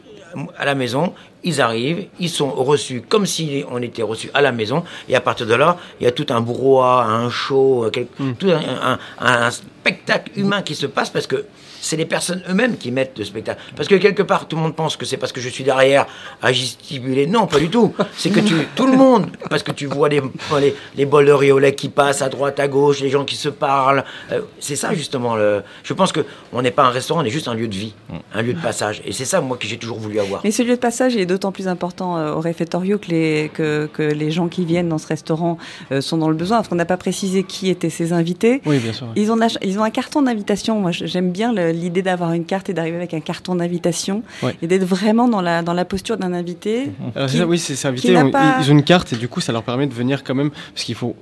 à la maison, ils arrivent, ils sont reçus comme si on était reçus à la maison, et à partir de là, il y a tout un brouhaha, un show, quel- tout un, un- un spectacle humain qui se passe parce que c'est les personnes eux-mêmes qui mettent le spectacle. Parce que quelque part, tout le monde pense que c'est parce que je suis derrière à gesticuler. Non, pas du tout. C'est que tu, tout le monde, parce que tu vois les, les, les bols de riz au lait qui passent à droite, à gauche, les gens qui se parlent. Euh, c'est ça justement. Le, je pense que on n'est pas un restaurant, on est juste un lieu de vie, un lieu de passage. Et c'est ça, moi, que j'ai toujours voulu avoir. Mais ce lieu de passage est d'autant plus important euh, au réfectorio que les, que, que les gens qui viennent dans ce restaurant euh, sont dans le besoin. Parce qu'on n'a pas précisé qui étaient ces invités. Oui, bien sûr. Ils ont, ils ont un carton d'invitation. Moi, j'aime bien le- l'idée d'avoir une carte et d'arriver avec un carton d'invitation Ouais. et d'être vraiment dans la, dans la posture d'un invité. Alors c'est qui- ça, oui, c'est invité. n'a on- pas- Ils ont une carte et du coup, ça leur permet de venir quand même, parce qu'il faut.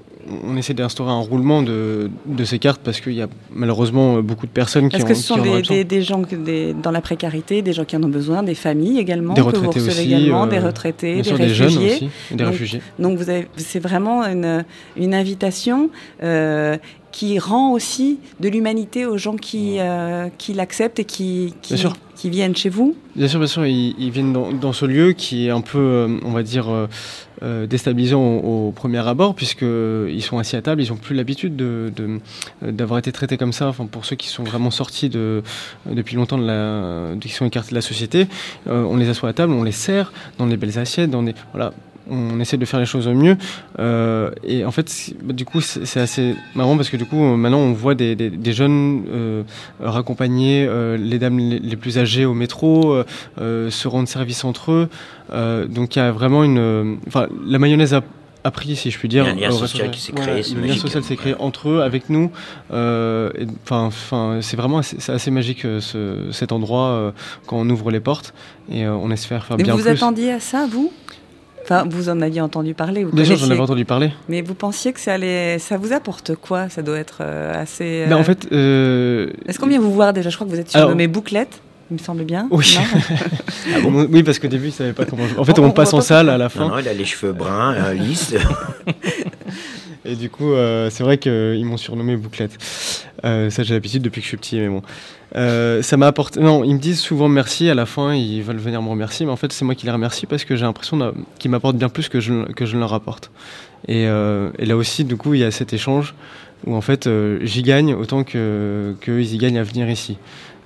On essaie d'instaurer un roulement de, de ces cartes parce qu'il y a malheureusement beaucoup de personnes qui Est-ce que ce sont des, besoin. des, des gens des, dans la précarité, des gens qui en ont besoin, des familles également, Des que vous retraités aussi, également, euh, des retraités, des des jeunes réfugiés. aussi, des Donc, réfugiés. Donc vous c'est vraiment une, une invitation euh, qui rend aussi de l'humanité aux gens qui, euh, qui l'acceptent et qui, qui, Bien sûr. qui viennent chez vous. Bien sûr, bien sûr, ils, ils viennent dans, dans ce lieu qui est un peu, euh, on va dire, euh, déstabilisant au, au premier abord, puisqu'ils sont assis à table, ils n'ont plus l'habitude de, de- d'avoir été traités comme ça. Enfin, pour ceux qui sont vraiment sortis de, depuis longtemps, de la, qui sont écartés de la société, euh, on les assoit à table, on les sert dans des belles assiettes, dans des, voilà, on essaie de faire les choses au mieux. Euh, et en fait, c'est- bah, du coup, c'est assez marrant parce que du coup, euh, maintenant, on voit des, des- des jeunes euh, raccompagner euh, les dames les, les plus âgées au métro, se rendre service entre eux. Euh, donc, il y a vraiment une. Enfin, la mayonnaise a, a pris, si je puis dire. Il y a un lien social qui s'est créé, le lien social s'est créé entre eux, avec nous. Et- Enfin, enfin, c'est vraiment assez, c'est assez magique euh, ce- cet endroit euh, quand on ouvre les portes et euh, on espère faire Et bien vous plus. attendiez à ça, vous? Enfin, vous en aviez entendu parler, vous sûr, j'en avais entendu parler. Mais vous pensiez que ça allait, ça vous apporte quoi Ça doit être euh, assez. Ben, euh, en fait, euh, Est-ce qu'on vient vous voir déjà? Je crois que vous êtes Alors- surnommé Bouclette, il me semble bien. Oui. Non? Oui, parce qu'au début, il savait pas comment. En fait, On- on, on passe en pas salle à la Non, fin, non, il a les cheveux bruns, euh, lisses. et du coup, euh, c'est vrai qu'ils m'ont surnommé Bouclette. Euh, ça, j'ai l'habitude depuis que je suis petit, mais bon. Euh, ça m'a apporté. Non, ils me disent souvent merci à la fin, ils veulent venir me remercier, mais en fait, c'est moi qui les remercie parce que j'ai l'impression qu'ils m'apportent bien plus que je, ne leur apporte. Et, là aussi, du coup, il y a cet échange où en fait, j'y gagne autant que qu'eux, ils y gagnent à venir ici.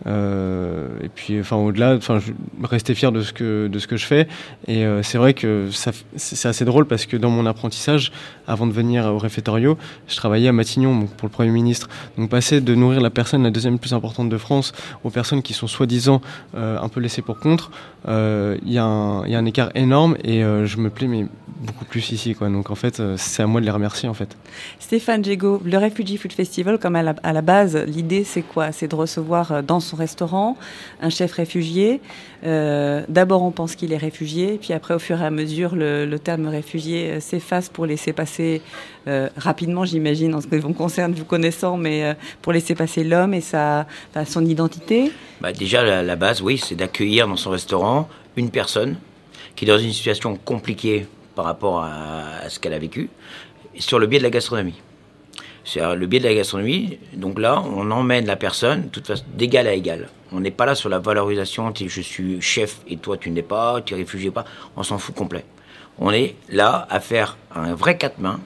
Euh, et puis, enfin, au-delà, enfin, rester fier de ce que de ce que je fais. Et euh, c'est vrai que c'est assez drôle parce que dans mon apprentissage, avant de venir au réfectorio, je travaillais à Matignon pour le Premier ministre. Donc passer de nourrir la personne la deuxième plus importante de France aux personnes qui sont soi-disant euh, un peu laissées pour contre, il y, a un- écart énorme et je me plais mais beaucoup plus ici. Quoi. Donc en fait, c'est à moi de les remercier en fait. Stéphane Jego, le Refugee Food Festival, comme à la, à la base, l'idée c'est quoi? C'est de recevoir dans son restaurant un chef réfugié. Euh, D'abord, on pense qu'il est réfugié, puis après, au fur et à mesure, le, terme réfugié euh, s'efface pour laisser passer euh, rapidement, j'imagine, en ce qui vous concerne, vous connaissant, mais pour laisser passer l'homme et sa, son identité. Bah, déjà, la, base, oui, c'est d'accueillir dans son restaurant une personne qui est dans une situation compliquée par rapport à ce qu'elle a vécu, sur le biais de la gastronomie. C'est le biais de la gastronomie. Donc là, on emmène la personne, toute façon, d'égal à égal. On n'est pas là sur la valorisation, je suis chef et toi tu n'es pas, tu es réfugié pas. On s'en fout complet. On est là à faire un vrai quatre mains,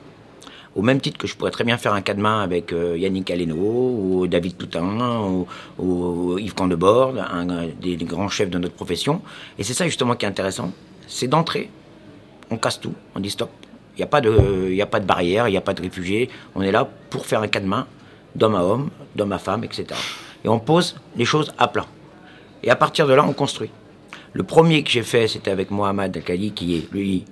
au même titre que je pourrais très bien faire un quatre mains avec euh, Yannick Aleno, ou David Toutain, ou, Yves Candebord, un, des, des, grands chefs de notre profession. Et c'est ça justement qui est intéressant, c'est d'entrer, on casse tout, on dit stop. Il n'y a, pas de, a pas de barrière, il n'y a pas de réfugiés. On est là pour faire un quatre mains, d'homme à homme, d'homme à femme, etc. Et on pose les choses à plat. Et à partir de là, on construit. Le premier que j'ai fait, c'était avec Mohamed Al-Khali, qui est, lui,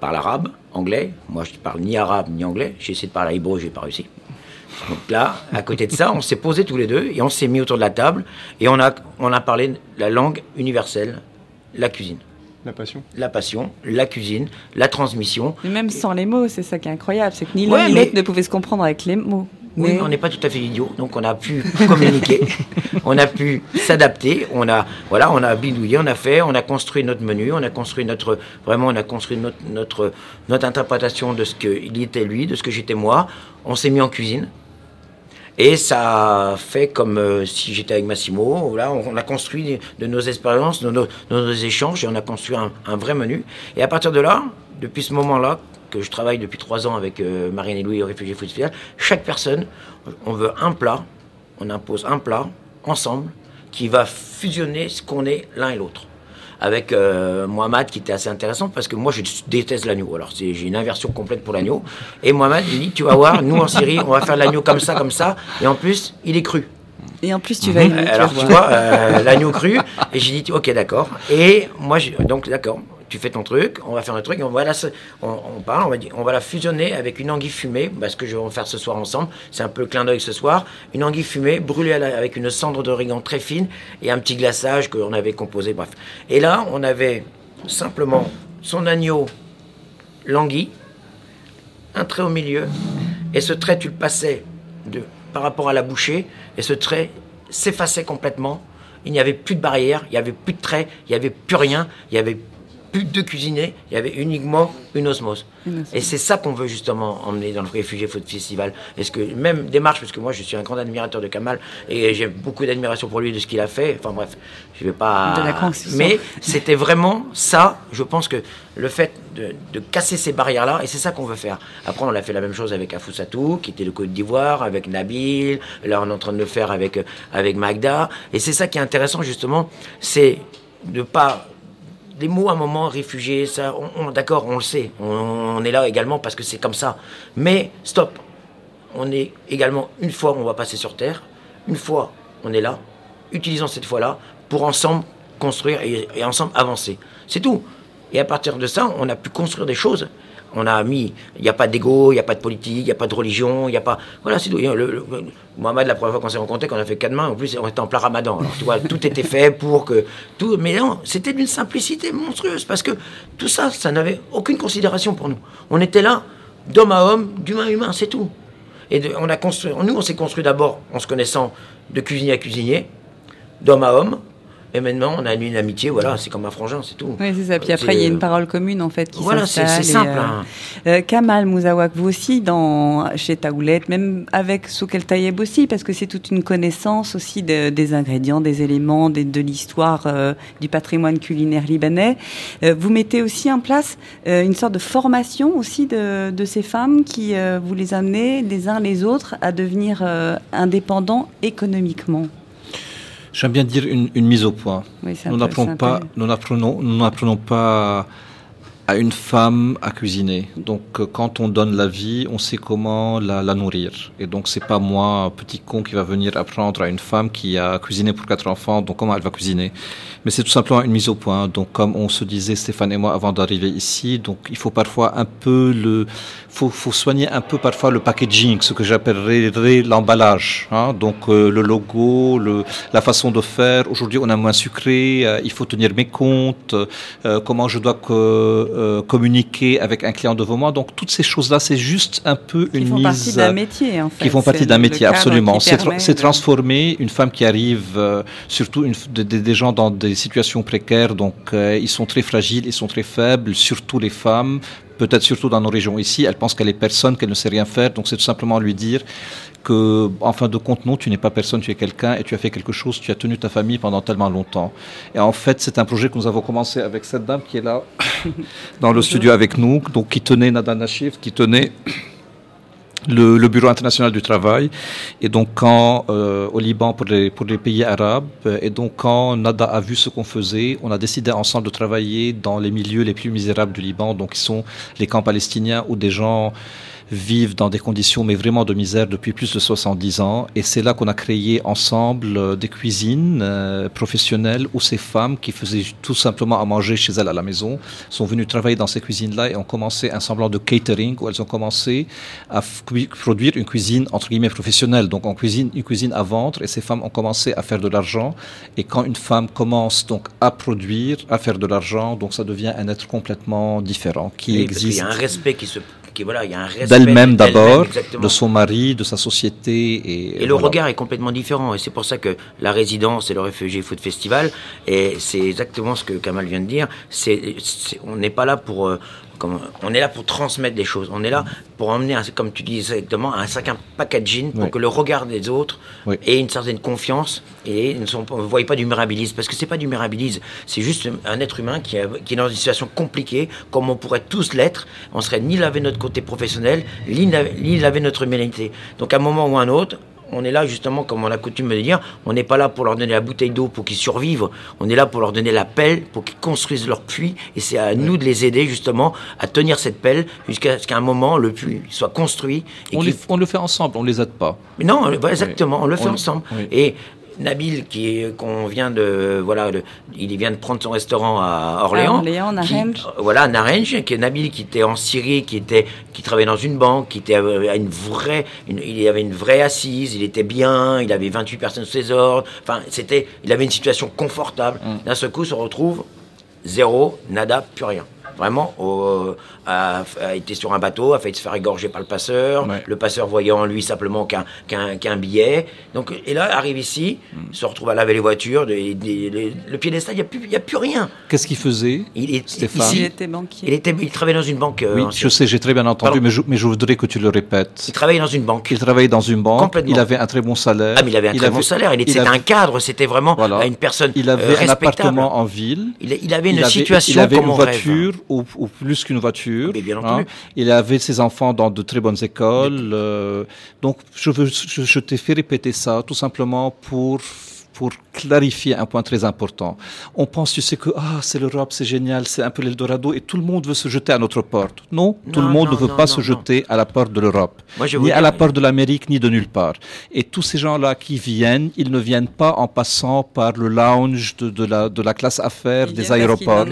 parle arabe, anglais. Moi, je ne parle ni arabe ni anglais. J'ai essayé de parler hébreu, j'ai pas réussi. Donc là, à côté de ça, on s'est posé tous les deux et on s'est mis autour de la table et on a, on a parlé la langue universelle, la cuisine. La passion. La passion, la cuisine, la transmission. Mais même sans les mots, c'est ça qui est incroyable, c'est que ni l'un ni l'autre ne pouvait se comprendre avec les mots. Oui, mais on n'est pas tout à fait idiot, donc on a pu communiquer, on a pu s'adapter, on a voilà, on a bidouillé, on a fait, on a construit notre menu, on a construit notre vraiment, on a construit notre notre notre interprétation de ce qu'il était lui, de ce que j'étais moi. On s'est mis en cuisine. Et ça fait comme euh, si j'étais avec Massimo. Là, on, a construit de nos expériences, de nos, échanges, et on a construit un, vrai menu. Et à partir de là, depuis ce moment-là, que je travaille depuis trois ans avec euh, Marianne et Louis au Réfugié Food Festival, chaque personne, on veut un plat, on impose un plat ensemble qui va fusionner ce qu'on est l'un et l'autre. Avec euh, Mohamed qui était assez intéressant parce que moi je déteste l'agneau. Alors j'ai une inversion complète pour l'agneau. Et Mohamed il dit Tu vas voir, nous en Syrie, on va faire l'agneau comme ça, comme ça. Et en plus, il est cru. Et en plus, tu vas aimer. Alors, tu vois, euh, l'agneau cru. Et j'ai dit, ok, d'accord. Et moi, donc, d'accord tu fais ton truc, on va faire un truc, on va la, on, parle, on va, la fusionner avec une anguille fumée, parce que je vais faire ce soir ensemble, c'est un peu clin d'œil ce soir, une anguille fumée brûlée avec une cendre d'origan très fine et un petit glaçage qu'on avait composé, bref. Et là, on avait simplement son agneau, l'anguille, un trait au milieu, et ce trait, tu le passais par rapport à la bouchée, et ce trait s'effaçait complètement. Il n'y avait plus de barrière, il n'y avait plus de trait, il n'y avait plus rien, il n'y avait plus de cuisiner, il y avait uniquement une osmose. Et c'est ça qu'on veut justement emmener dans le Réfugié Food Festival. Est-ce que même démarche, parce que moi je suis un grand admirateur de Kamal et j'ai beaucoup d'admiration pour lui de ce qu'il a fait. Enfin bref, je vais pas. Mais c'était vraiment ça. Je pense que le fait de, casser ces barrières-là, et c'est ça qu'on veut faire. Après, on a fait la même chose avec Afousatou, qui était le Côte d'Ivoire, avec Nabil. Là, on est en train de le faire avec avec Magda. Et c'est ça qui est intéressant justement, c'est de pas les mots à un moment, réfugiés, ça, d'accord, on le sait. On, est là également parce que c'est comme ça. Mais stop. On est également, une fois, on va passer sur Terre. Une fois, on est là. Utilisons cette fois-là pour ensemble construire et ensemble avancer. C'est tout. Et à partir de ça, on a pu construire des choses on a mis, il n'y a pas d'ego, il n'y a pas de politique, il n'y a pas de religion, il n'y a pas. Voilà, c'est tout. Le, Mohamed, la première fois qu'on s'est rencontrés, qu'on a fait quatre mains, en plus, on était en plein ramadan. Alors, tu vois, tout était fait pour que. Tout, mais non, c'était d'une simplicité monstrueuse, parce que tout ça, ça n'avait aucune considération pour nous. On était là, d'homme à homme, d'humain à humain, c'est tout. Et on a construit, nous, on s'est construit d'abord en se connaissant de cuisinier à cuisinier, d'homme à homme, et maintenant, on a une amitié, voilà, c'est comme un frangin, c'est tout. Oui, c'est ça. Puis après, il y a une parole commune, en fait, qui Voilà, c'est simple. Euh, hein. euh, Kamal Mouzawak, vous aussi, dans, chez Taoulet, même avec Soukel Tayeb aussi, parce que c'est toute une connaissance aussi des ingrédients, des éléments, de l'histoire euh, du patrimoine culinaire libanais. vous mettez aussi en place une sorte de formation aussi de, de ces femmes qui vous les amenez les uns les autres à devenir indépendants économiquement. J'aime bien dire une, mise au point. nous n'apprenons pas, nous n'apprenons pas à une femme à cuisiner. Donc, euh, quand on donne la vie, on sait comment la, nourrir. Et donc, c'est pas moi, un petit con, qui va venir apprendre à une femme qui a cuisiné pour quatre enfants, donc comment elle va cuisiner. Mais c'est tout simplement une mise au point. Donc, comme on se disait, Stéphane et moi, avant d'arriver ici, donc il faut parfois un peu le, faut, faut soigner un peu parfois le packaging, ce que j'appellerais l'emballage. Hein. Donc, euh, le logo, le, la façon de faire. Aujourd'hui, on a moins sucré. Euh, il faut tenir mes comptes. comment je dois que euh, communiquer avec un client devant moi. Donc toutes ces choses-là, c'est juste un peu une mise... Qui font partie d'un métier, en fait. Qui font partie d'un métier, absolument. C'est transformer une femme qui arrive, euh, surtout une, des gens dans des situations précaires, donc euh, ils sont très fragiles, ils sont très faibles, surtout les femmes peut-être surtout dans nos régions ici, elle pense qu'elle est personne, qu'elle ne sait rien faire. Donc c'est tout simplement lui dire que, en fin de compte, non, tu n'es pas personne, tu es quelqu'un et tu as fait quelque chose, tu as tenu ta famille pendant tellement longtemps. Et en fait, c'est un projet que nous avons commencé avec cette dame qui est là dans le studio avec nous, donc qui tenait Nada Nashif, qui tenait le, Bureau international du travail. Et donc, quand euh, au Liban pour les, pour les pays arabes, et donc quand Nada a vu ce qu'on faisait, on a décidé ensemble de travailler dans les milieux les plus misérables du Liban, donc qui sont les camps palestiniens où des gens vivent dans des conditions mais vraiment de misère depuis plus de 70 ans. Et c'est là qu'on a créé ensemble euh, des cuisines euh, professionnelles où ces femmes qui faisaient tout simplement à manger chez elles à la maison sont venues travailler dans ces cuisines-là et ont commencé un semblant de catering où elles ont commencé à produire une cuisine entre guillemets professionnelle. Donc en cuisine, une cuisine à vendre et ces femmes ont commencé à faire de l'argent. Et quand une femme commence donc à produire, à faire de l'argent, donc ça devient un être complètement différent qui existe. Il y a un respect qui se voilà, il y a un respect d'elle-même d'abord, de son mari, de sa société. Et, et le regard est complètement différent. Et c'est pour ça que la résidence et le Réfugié Foot Festival, et c'est exactement ce que Kamal vient de dire, c'est, on n'est pas là pour, on est là pour transmettre des choses. On est là pour emmener, comme tu dis exactement, un certain packaging pour que le regard des autres ait une certaine confiance et ne sont, vous voyez pas du mirabilisme parce que c'est pas du mirabilisme, c'est juste un être humain qui, qui, est dans une situation compliquée, comme on pourrait tous l'être. On serait ni lavé notre côté professionnel, ni laver notre humanité. Donc à un moment ou à un autre, on est là justement, comme on a coutume de dire, on n'est pas là pour leur donner la bouteille d'eau pour qu'ils survivent, on est là pour leur donner la pelle, pour qu'ils construisent leur puits, et c'est à nous de les aider justement à tenir cette pelle jusqu'à ce qu'à un moment le puits soit construit. Et on, le fait ensemble, on les aide pas. non, exactement, on le fait ensemble. Et Nabil, qui qu'on vient de voilà, il vient de prendre son restaurant à Orléans. Orléans, Naranj. Voilà, qui est Nabil, qui était en Syrie, qui était, qui travaillait dans une banque, qui était à une vraie, il avait une vraie assise, il était bien, il avait 28 personnes sous ses ordres. Enfin, c'était, il avait une situation confortable. Mm. D'un seul coup, se retrouve zéro, nada, plus rien vraiment a, été sur un bateau, a failli se faire égorger par le passeur, le passeur voyant en lui simplement qu'un billet. Donc, et là, arrive ici, hmm. se retrouve à laver les voitures, le piédestal, il n'y a, plus, a plus rien. Qu'est-ce qu'il faisait, il Stéphane Il était banquier. Il, était, il travaillait dans une banque. Euh, oui, je sais, j'ai très bien entendu, mais je, mais je, voudrais que tu le répètes. Il travaillait dans une banque. Il travaillait dans une banque, il avait un très bon salaire. Ah, mais il avait un très bon salaire, il était un cadre, c'était vraiment une personne Il avait un appartement en ville. Il, avait une situation il avait une voiture ou, plus qu'une voiture. Hein. Il avait ses enfants dans de très bonnes écoles. Euh, donc, je, veux, je t'ai fait répéter ça tout simplement pour pour clarifier un point très important. On pense, tu sais, que ah, c'est l'Europe, c'est génial, c'est un peu l'Eldorado, et tout le monde veut se jeter à notre porte. Non, tout le monde ne veut pas se jeter à la porte de l'Europe, ni à la porte de l'Amérique, ni de nulle part. Et tous ces gens-là qui viennent, ils ne viennent pas en passant par le lounge de, la, de la classe affaires des aéroports.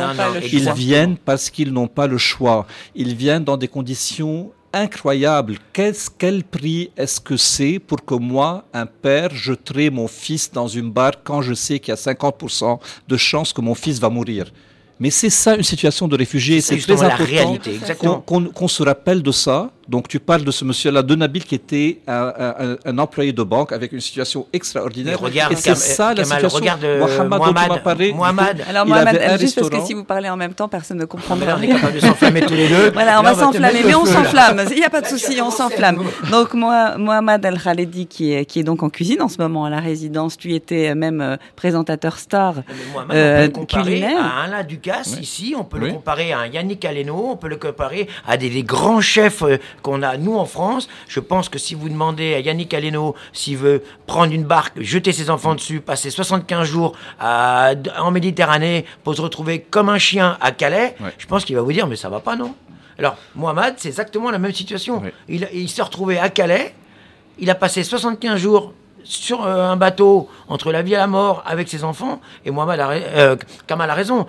Ils viennent parce qu'ils n'ont pas le choix. Ils viennent dans des conditions incroyable. Qu'est-ce, quel prix est-ce que c'est pour que moi, un père, jetterai mon fils dans une barque quand je sais qu'il y a 50% de chances que mon fils va mourir? Mais c'est ça une situation de réfugié. C'est très important qu'on se rappelle de ça donc tu parles de ce monsieur-là, de Nabil, qui était un, employé de banque avec une situation extraordinaire. regarde, et c'est ça la situation. Regarde euh, Mohamed, Mohamed, Mohamed. Alors Mohamed, juste parce que si vous parlez en même temps, personne ne comprendra. On est capable de s'enflammer tous les deux. Voilà, on va s'enflammer, mais on s'enflamme. Il n'y a pas de souci, on s'enflamme. Donc moi, Mohamed El Khaledi, qui est, qui est donc en cuisine en ce moment à la résidence, tu étais même euh, présentateur star euh, on peut le comparer à Alain Ducasse ici, on peut le comparer à un Yannick Aleno, on peut le comparer à des, des grands chefs qu'on a, nous, en France. Je pense que si vous demandez à Yannick Aleno s'il veut prendre une barque, jeter ses enfants dessus, passer 75 jours en Méditerranée pour se retrouver comme un chien à Calais, je pense qu'il va vous dire, mais ça va pas, non? Alors, Mohamed, c'est exactement la même situation. Il, il s'est retrouvé à Calais, il a passé 75 jours sur euh, un bateau entre la vie et la mort avec ses enfants. Et Mohamed a, euh, Kamal a raison.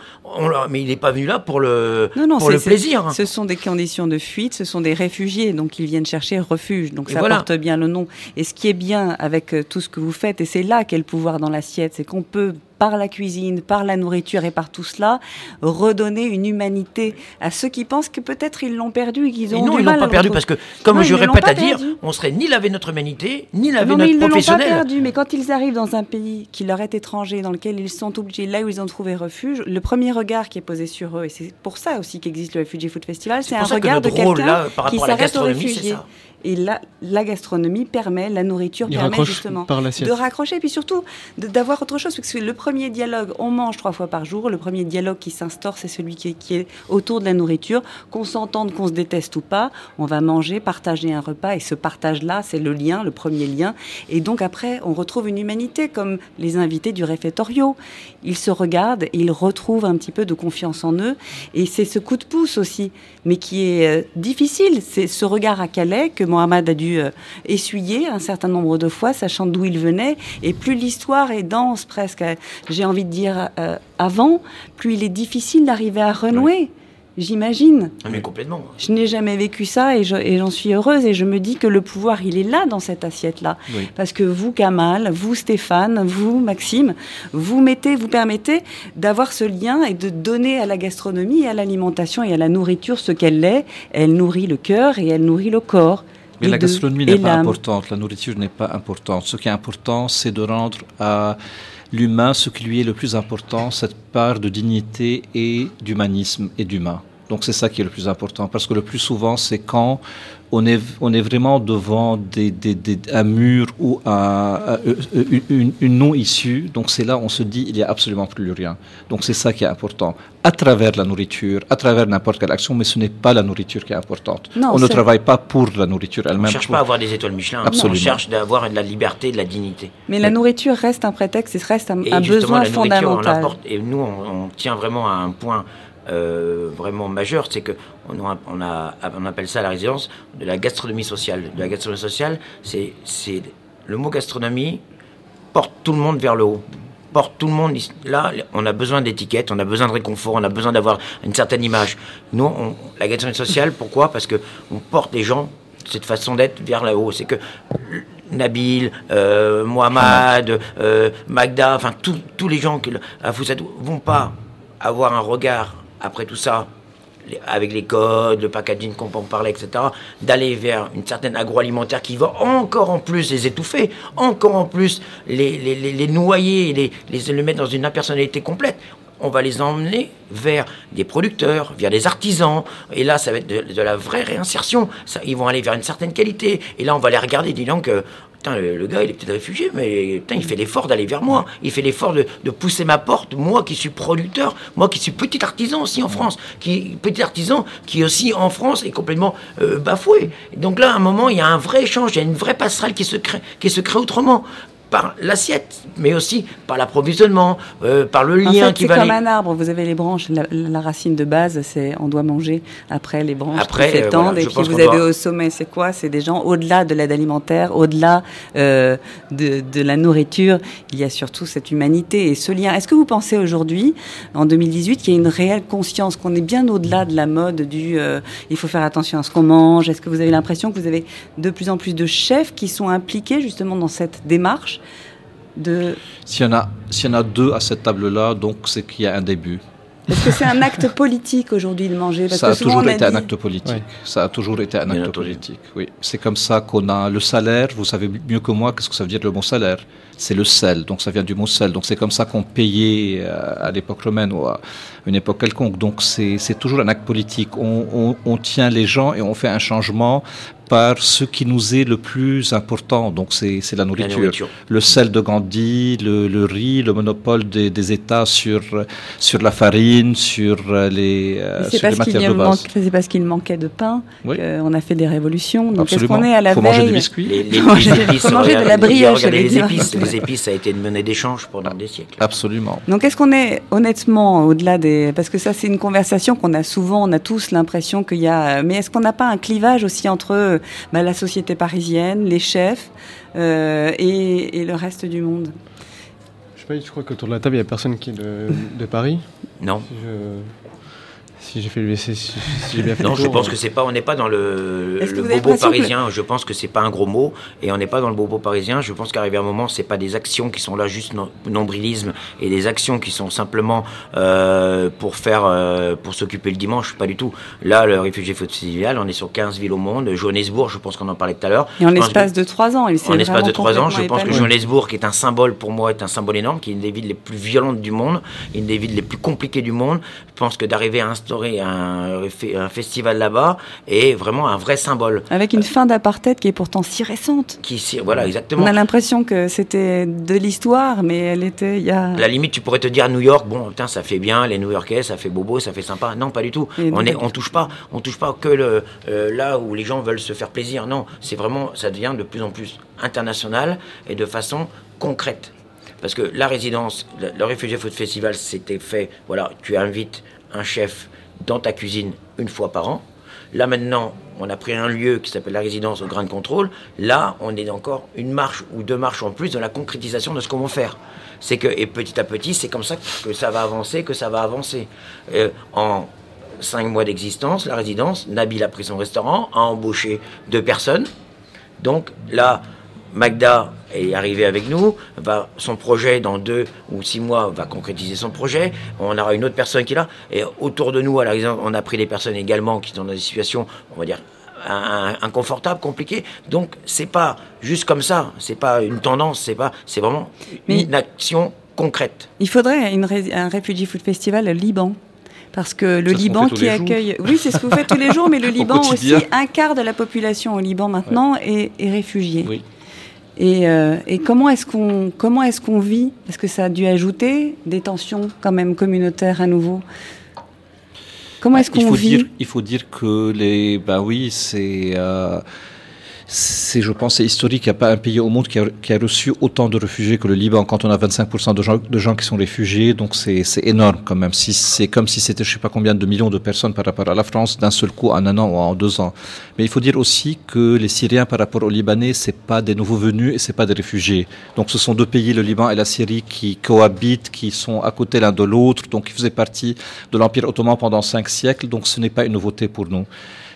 mais il n'est pas venu là pour le, pour le plaisir. Ce sont des conditions de fuite, ce sont des réfugiés, donc ils viennent chercher refuge. Donc ça porte bien le nom. Et ce qui est bien avec euh, tout ce que vous faites, et c'est là qu'est le pouvoir dans l'assiette, c'est qu'on peut par la cuisine, par la nourriture et par tout cela, redonner une humanité à ceux qui pensent que peut-être ils l'ont perdu et qu'ils ont Et non, du ils mal l'ont pas perdu parce que, comme Non, je ils répète à dire, perdu. on serait ni lavé notre humanité, ni lavé Non, mais notre ils ne l'ont pas professionnel. perdu. Mais quand ils arrivent dans un pays qui leur est étranger, dans lequel ils sont obligés, là où ils ont trouvé refuge, le premier regard qui est posé sur eux, et c'est pour ça aussi qu'existe le Refugee Food Festival, c'est un regard de quelqu'un qui s'arrête aux réfugiés. Et là, la gastronomie permet, la nourriture Il permet justement par de raccrocher, et puis surtout d'avoir autre chose. Parce que le premier dialogue, on mange trois fois par jour. Le premier dialogue qui s'instaure, c'est celui qui est, qui est autour de la nourriture. Qu'on s'entende, qu'on se déteste ou pas, on va manger, partager un repas. Et ce partage-là, c'est le lien, le premier lien. Et donc après, on retrouve une humanité, comme les invités du réfectorio. Ils se regardent et ils retrouvent un petit peu de confiance en eux. Et c'est ce coup de pouce aussi, mais qui est euh, difficile. C'est ce regard à Calais que Mohamed a dû euh, essuyer un certain nombre de fois, sachant d'où il venait. Et plus l'histoire est dense, presque, euh, j'ai envie de dire euh, avant, plus il est difficile d'arriver à renouer. J'imagine. Ah, Mais complètement. Je n'ai jamais vécu ça et je- et j'en suis heureuse et je me dis que le pouvoir, il est là dans cette assiette-là. Oui. Parce que vous, Kamal, vous, Stéphane, vous, Maxime, vous mettez, vous permettez d'avoir ce lien et de donner à la gastronomie à l'alimentation et à la nourriture ce qu'elle est. Elle nourrit le cœur et elle nourrit le corps. La gastronomie n'est pas importante, la nourriture n'est pas importante. Ce qui est important, c'est de rendre à l'humain ce qui lui est le plus important, cette part de dignité et d'humanisme et d'humain. Donc c'est ça qui est le plus important, parce que le plus souvent, c'est quand on est, on est vraiment devant des, des- des- un mur ou un- un- une, non-issue. Donc c'est là on se dit, il n'y a absolument plus rien. Donc c'est ça qui est important, à travers la nourriture, à travers n'importe quelle action, mais ce n'est pas la nourriture qui est importante. Non, on ne travaille pas pour la nourriture On ne elle-même. cherche pour- pas à avoir des étoiles Michelin. hein. Absolument. On cherche d'avoir de la liberté, de la dignité. Mais la nourriture reste un prétexte et reste un, Et un justement, besoin la nourriture, on fondamental. et nous, on, on tient vraiment à un point euh, vraiment majeur, c'est que on, on, appelle ça la résidence de la gastronomie sociale. De la gastronomie sociale, c'est le mot gastronomie porte tout le monde vers le haut. Porte tout le monde. Là, on a besoin d'étiquettes, on a besoin de réconfort, on a besoin d'avoir une certaine image. Nous, la gastronomie sociale, pourquoi? Parce que on porte les gens cette façon d'être vers le haut. C'est que Nabil, euh, Mohamed, euh, Magda, enfin tous les gens qui à Foussat vont pas avoir un regard après tout ça avec les codes, le packaging qu'on en parlait, etc., d'aller vers une certaine agroalimentaire qui va encore en plus les étouffer, encore en plus les, les, les, noyer, les, les, les mettre dans une impersonnalité complète. On va les emmener vers des producteurs, vers des artisans, et là, ça va être de, la vraie réinsertion. Ils vont aller vers une certaine qualité, et là, on va les regarder, dis donc, euh, le, gars, il est peut-être réfugié, mais il fait l'effort d'aller vers moi. Il fait l'effort de, pousser ma porte, moi qui suis producteur, moi qui suis petit artisan aussi en France, qui petit artisan qui aussi en France est complètement euh, bafoué. Donc là, à un moment, il y a un vrai échange, il y a une vraie passerelle qui se crée, qui se crée autrement par l'assiette, mais aussi par l'approvisionnement, euh, par le En lien fait, qui c'est va comme aller- un arbre. Vous avez les branches. La, la racine de base, c'est on doit manger après les branches Après, qui euh, s'étendent. voilà, et puis vous avez doit- au sommet, c'est quoi? C'est des gens au-delà de l'aide alimentaire, au-delà euh, de, de la nourriture. Il y a surtout cette humanité et ce lien. Est-ce que vous pensez aujourd'hui, en 2018, qu'il y a une réelle conscience qu'on est bien au-delà de la mode du euh, il faut faire attention à ce qu'on mange? Est-ce que vous avez l'impression que vous avez de plus en plus de chefs qui sont impliqués justement dans cette démarche? De S'il y, en a- s'il y en a deux à cette table-là, donc c'est qu'il y a un début. Est-ce que c'est un acte politique aujourd'hui de manger Parce ça que a souvent, toujours on a été un acte politique. Ouais. Ça a toujours été un acte politique. Oui, c'est comme ça qu'on a le salaire. Vous savez mieux que moi qu'est-ce que ça veut dire le mot salaire. C'est le sel, donc ça vient du mot sel. Donc c'est comme ça qu'on payait euh, à l'époque romaine ou à une époque quelconque. Donc c'est c'est toujours un acte politique. On, on- on tient les gens et on fait un changement par ce qui nous est le plus important. Donc c'est c'est la la nourriture. nourriture. le sel de Gandhi, le, le riz, le monopole des, des États sur, sur la farine, sur euh, les, euh, C'est sur les parce qu'il matières de manque- base. c'est parce qu'il manquait de pain Oui. qu'on a fait des révolutions. Donc est-ce qu'on est à la faut veille manger du biscuit. Les, manger- de la brioche, les épices. Les épices, ça a été une monnaie d'échange pendant des siècles. Absolument. Donc est-ce qu'on est honnêtement au-delà des... Parce que ça c'est une conversation qu'on a souvent, on a tous l'impression qu'il y a... Mais est-ce qu'on n'a pas un clivage aussi entre euh, bah, la société parisienne, les chefs euh, et, et le reste du monde Je sais pas, je crois qu'autour de la table, il n'y a personne qui est de, de Paris. Non. Je- si j'ai fait le si, si j'ai bien fait Non, le je pense euh, que c'est pas, on n'est pas dans le, le bobo que- parisien. Je pense que c'est pas un gros mot, et on n'est pas dans le bobo parisien. Je pense qu'arrivé un moment, c'est pas des actions qui sont là juste no- nombrilisme et des actions qui sont simplement euh, pour faire, euh, pour s'occuper le dimanche. Pas du tout. Là, le réfugié festival, on est sur 15 villes au monde. Johannesburg, je pense qu'on en parlait tout à l'heure. Et en l'espace que- de trois ans, il s'est en l'espace de trois ans, je pense que. Johannesburg, qui est un symbole pour moi, est un symbole énorme, qui est une des villes les plus violentes du monde, une des villes les plus compliquées du monde. Je pense que d'arriver à instaurer un, un festival là-bas est vraiment un vrai symbole. Avec une fin d'apartheid qui est pourtant si récente. Qui, voilà, exactement. On a l'impression que c'était de l'histoire, mais elle était il y a. À la limite, tu pourrais te dire à New York, bon, putain, ça fait bien, les New-Yorkais, ça fait bobo, ça fait sympa. Non, pas du tout. Et on est, on touche pas, on touche pas que le, euh, là où les gens veulent se faire plaisir. Non, c'est vraiment, ça devient de plus en plus international et de façon concrète. Parce que la résidence, le, le Refugee Food Festival, c'était fait, voilà, tu invites un chef dans ta cuisine une fois par an. Là maintenant, on a pris un lieu qui s'appelle la résidence au Grand Contrôle. Là, on est encore une marche ou deux marches en plus dans la concrétisation de ce qu'on va faire. C'est que, et petit à petit, c'est comme ça que ça va avancer, que ça va avancer. Euh, en cinq mois d'existence, la résidence, Nabil a pris son restaurant, a embauché deux personnes. Donc là, Magda est arrivée avec nous, va, son projet dans deux ou six mois va concrétiser son projet. On aura une autre personne qui est là. Et autour de nous, à on a pris des personnes également qui sont dans des situations, on va dire, inconfortables, compliquées. Donc c'est pas juste comme ça, c'est pas une tendance, c'est pas, c'est vraiment Mais- une action concrète. Il faudrait une ré- un Refugee Food Festival au Liban. Parce que le Liban qui jours. accueille. Oui, c'est ce que vous faites tous les jours, mais le Liban aussi, un quart de la population au Liban maintenant est, est réfugié. Oui. Et, euh, et comment est-ce qu'on comment est-ce qu'on vit? Parce que ça a dû ajouter des tensions quand même communautaires à nouveau. Comment est-ce il qu'on faut vit? dire, il faut dire que les, ben oui, c'est, euh, c'est, je pense, c'est historique. Il n'y a pas un pays au monde qui a, reçu autant de réfugiés que le Liban. Quand on a 25% de gens, de gens qui sont réfugiés, donc c'est, énorme quand même. Si c'est comme si c'était, je sais pas combien de millions de personnes par rapport à la France d'un seul coup en un an ou en deux ans. Mais il faut dire aussi que les Syriens par rapport aux Libanais, c'est pas des nouveaux venus et c'est pas des réfugiés. Donc ce sont deux pays, le Liban et la Syrie, qui cohabitent, qui sont à côté l'un de l'autre, donc qui faisaient partie de l'Empire ottoman pendant cinq siècles. Donc ce n'est pas une nouveauté pour nous.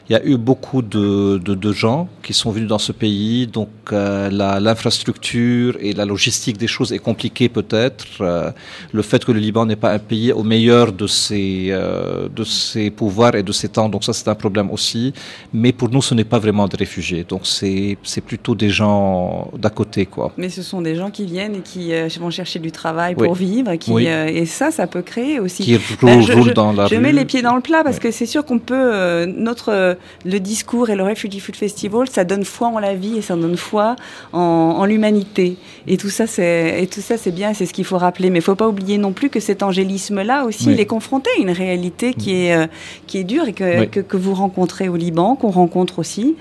Il y a eu beaucoup de, de, de gens qui sont venus dans ce pays, donc euh, la- l'infrastructure et la logistique des choses est compliquée peut-être. Euh, le fait que le Liban n'est pas un pays au meilleur de ses, euh, de ses pouvoirs et de ses temps, donc ça c'est un problème aussi. Mais pour nous, ce n'est pas vraiment des réfugiés, donc c'est c'est plutôt des gens d'à côté, quoi. Mais ce sont des gens qui viennent et qui euh, vont chercher du travail Oui. pour vivre. Qui, Oui. euh, et ça, ça peut créer aussi. Qui Ben, roulent, je- dans la Je rue. mets les pieds dans le plat parce que c'est sûr qu'on peut euh, notre le discours et le Refugee Food Festival, ça donne foi en la vie et ça donne foi en, en l'humanité. Et tout ça, c'est bien, c'est ce qu'il faut rappeler. Mais il faut pas oublier non plus que cet angélisme-là aussi, Oui. il est confronté à une réalité qui est euh, qui est dure et que, Oui. que, que vous rencontrez au Liban, qu'on rencontre aussi.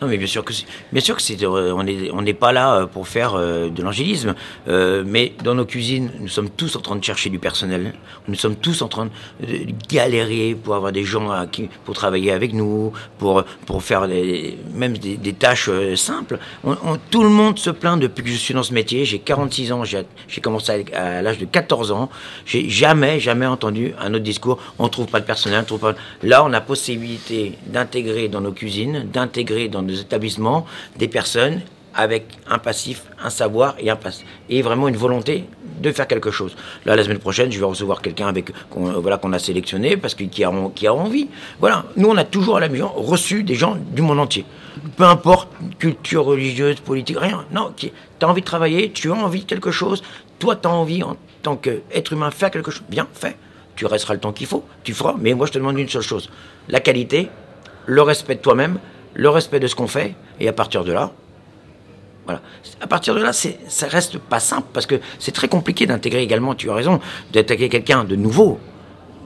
Non, mais bien sûr que bien sûr que c'est euh, on est on n'est pas là euh, pour faire euh, de l'angélisme, mais dans nos cuisines, nous sommes tous en train de chercher du personnel. Nous sommes tous en train de galérer pour avoir des gens à qui, pour travailler avec nous, pour pour faire même des, tâches simples. Tout le monde se plaint depuis que je suis dans ce métier. J'ai 46 ans, j'ai commencé à, l'âge de 14 ans. J'ai jamais jamais entendu un autre discours. On trouve pas de personnel, on trouve pas. Là, on a possibilité d'intégrer dans nos cuisines, d'intégrer dans nos établissements des personnes avec un passif, un savoir et un pass et vraiment une volonté de faire quelque chose. Là, la semaine prochaine, je vais recevoir quelqu'un avec qu'on euh, voilà qu'on a sélectionné parce qu'il qui a qui a envie. Voilà, nous on a toujours à la maison reçu des gens du monde entier. Peu importe culture religieuse, politique, rien. Non, tu as envie de travailler, tu as envie de quelque chose, toi tu as envie en tant qu'être humain faire quelque chose, bien, fais. Tu resteras le temps qu'il faut, tu feras, mais moi je te demande une seule chose, la qualité, le respect de toi-même, le respect de ce qu'on fait, et à partir de là, voilà. À partir de là, ça reste pas simple parce que c'est très compliqué d'intégrer également, tu as raison, d'attaquer quelqu'un de nouveau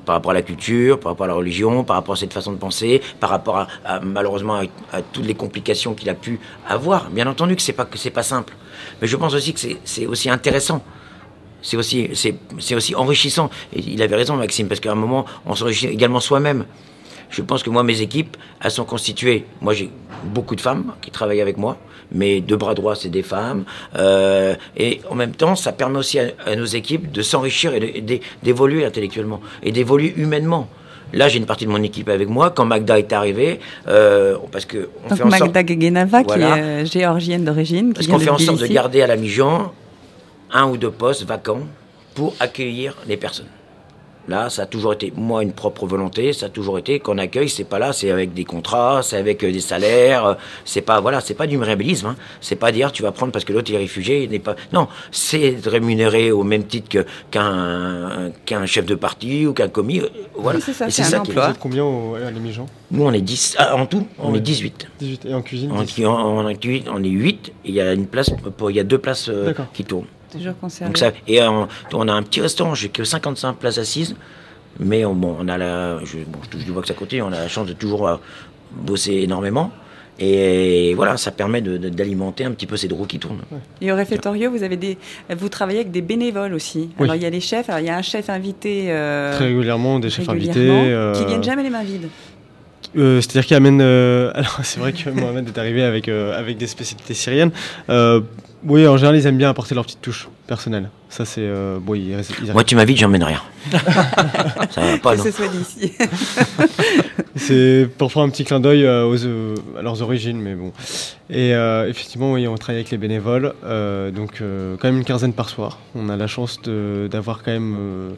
par rapport à la culture, par rapport à la religion, par rapport à cette façon de penser, par rapport à, malheureusement à, toutes les complications qu'il a pu avoir. Bien entendu que c'est pas que c'est pas simple, mais je pense aussi que c'est, aussi intéressant. C'est aussi, c'est aussi enrichissant. Et il avait raison, Maxime, parce qu'à un moment, on s'enrichit également soi-même. Je pense que moi, mes équipes, elles sont constituées. Moi, j'ai beaucoup de femmes qui travaillent avec moi. Mes deux bras droits, c'est des femmes. Euh, et en même temps, ça permet aussi à, à nos équipes de s'enrichir et d'évoluer intellectuellement et d'évoluer humainement. Là, j'ai une partie de mon équipe avec moi. Quand Magda est arrivée, euh, parce que on Donc fait en sorte, Magda Gegenava, Voilà. qui est euh, géorgienne d'origine, parce qu'on fait en sorte de garder à la Mijan un ou deux postes vacants pour accueillir les personnes. Là, ça a toujours été, moi, une propre volonté. Ça a toujours été qu'on accueille. C'est pas là, c'est avec des contrats, c'est avec euh, des salaires. euh, C'est pas, voilà, c'est pas du mirabilisme. Hein. C'est pas dire tu vas prendre parce que l'autre est réfugié. Il n'est pas. Non, c'est de rémunérer au même titre que qu'un qu'un chef de parti ou qu'un commis. euh, Voilà. Oui, c'est ça, Et c'est un Vous emploi. êtes combien au, à l'émission Nous, on est 10. ah, en tout, on Ouais. est 18. 18. Et en cuisine En, 10. en, en actu- on est 8. et Il y a une place pour, il y a deux places euh, qui tournent. Toujours conservé. Donc ça, et euh, on a un petit restaurant, j'ai que 55 places assises, mais on, bon, on a la, je, bon, je touche du bois que ça continue, on a la chance de toujours euh, bosser énormément. Et voilà, ça permet d'alimenter un petit peu ces roues qui tournent. Et au réfectorio, vous, avez des, vous travaillez avec des bénévoles aussi. Oui. Alors, il y a les chefs, alors il y a un chef invité euh, Très régulièrement, des chefs invités. euh, qui viennent jamais les mains vides. Euh, C'est-à-dire qu'il amène. euh, alors, c'est vrai que Mohamed est arrivé avec, euh, avec des spécialités syriennes. Oui, en général, ils aiment bien apporter leur petite touche personnelle. Ça, c'est. Euh, bon, ils, ils arrivent. Moi, tu m'invites, j'emmène rien. ça va pas, que non ce soit d'ici. C'est pour faire un petit clin d'œil euh, aux, euh, à leurs origines, mais bon. Et euh, effectivement, oui, on travaille avec les bénévoles, euh, donc euh, quand même une quinzaine par soir. On a la chance d'avoir quand même. euh,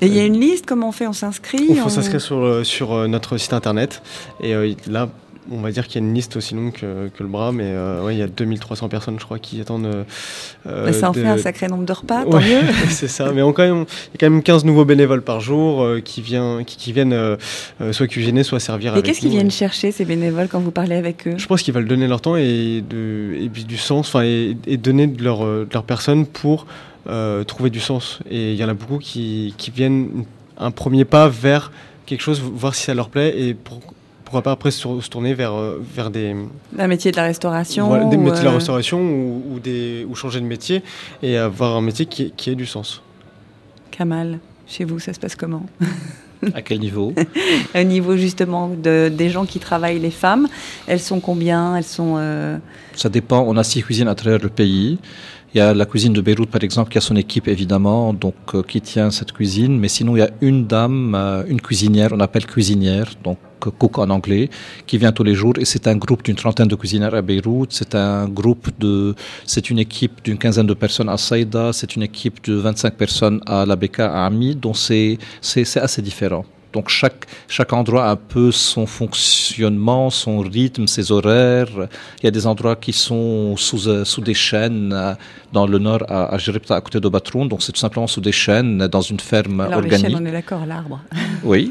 Et il y a une liste, comment on fait On s'inscrit Il faut on- s'inscrire sur, sur notre site internet. Et euh, là, on va dire qu'il y a une liste aussi longue que, que le bras, mais euh, ouais, il y a 2300 personnes, je crois, qui attendent. euh, euh, Bah, ça en de- fait un sacré nombre de repas, tant Ouais, mieux. c'est ça. Mais on, quand même, il y a quand même 15 nouveaux bénévoles par jour euh, qui, vient, qui, qui viennent euh, soit cuisiner, soit servir Et qu'est-ce qu'ils viennent chercher, ces bénévoles, quand vous parlez avec eux? Je pense qu'ils veulent donner leur temps et, de, et puis du sens, et, et donner de leur, de leur personne pour trouver du sens. Et il y en a beaucoup qui, qui viennent un premier pas vers quelque chose, voir si ça leur plaît et pour- pourquoi pas après se, tourner vers, euh, vers des, Un métier de la restauration voilà, des métiers de la euh, restauration ou, ou des, ou changer de métier et avoir un métier qui, qui ait du sens. Kamal, chez vous, ça se passe comment? À quel niveau? Au niveau justement de, des gens qui travaillent, les femmes, elles sont combien? Elles sont. euh, Ça dépend. On a six cuisines à travers le pays. Il y a la cuisine de Beyrouth, par exemple, qui a son équipe, évidemment, donc euh, qui tient cette cuisine. Mais sinon, il y a une dame, euh, une cuisinière, on appelle cuisinière, donc euh, cook en anglais, qui vient tous les jours. Et c'est un groupe d'une trentaine de cuisinières à Beyrouth. C'est un groupe de, c'est une équipe d'une quinzaine de personnes à Saïda. C'est une équipe de 25 personnes à la Beka, à Ami. Donc c'est, c'est, c'est assez différent. Donc chaque, chaque endroit a un peu son fonctionnement, son rythme, ses horaires. Il y a des endroits qui sont sous, euh, sous des chaînes euh, dans le nord à, à Jiripta, à côté de Batroun. Donc c'est tout simplement sous des chaînes dans une ferme Alors, les organique. chaînes, on est d'accord, l'arbre. Oui.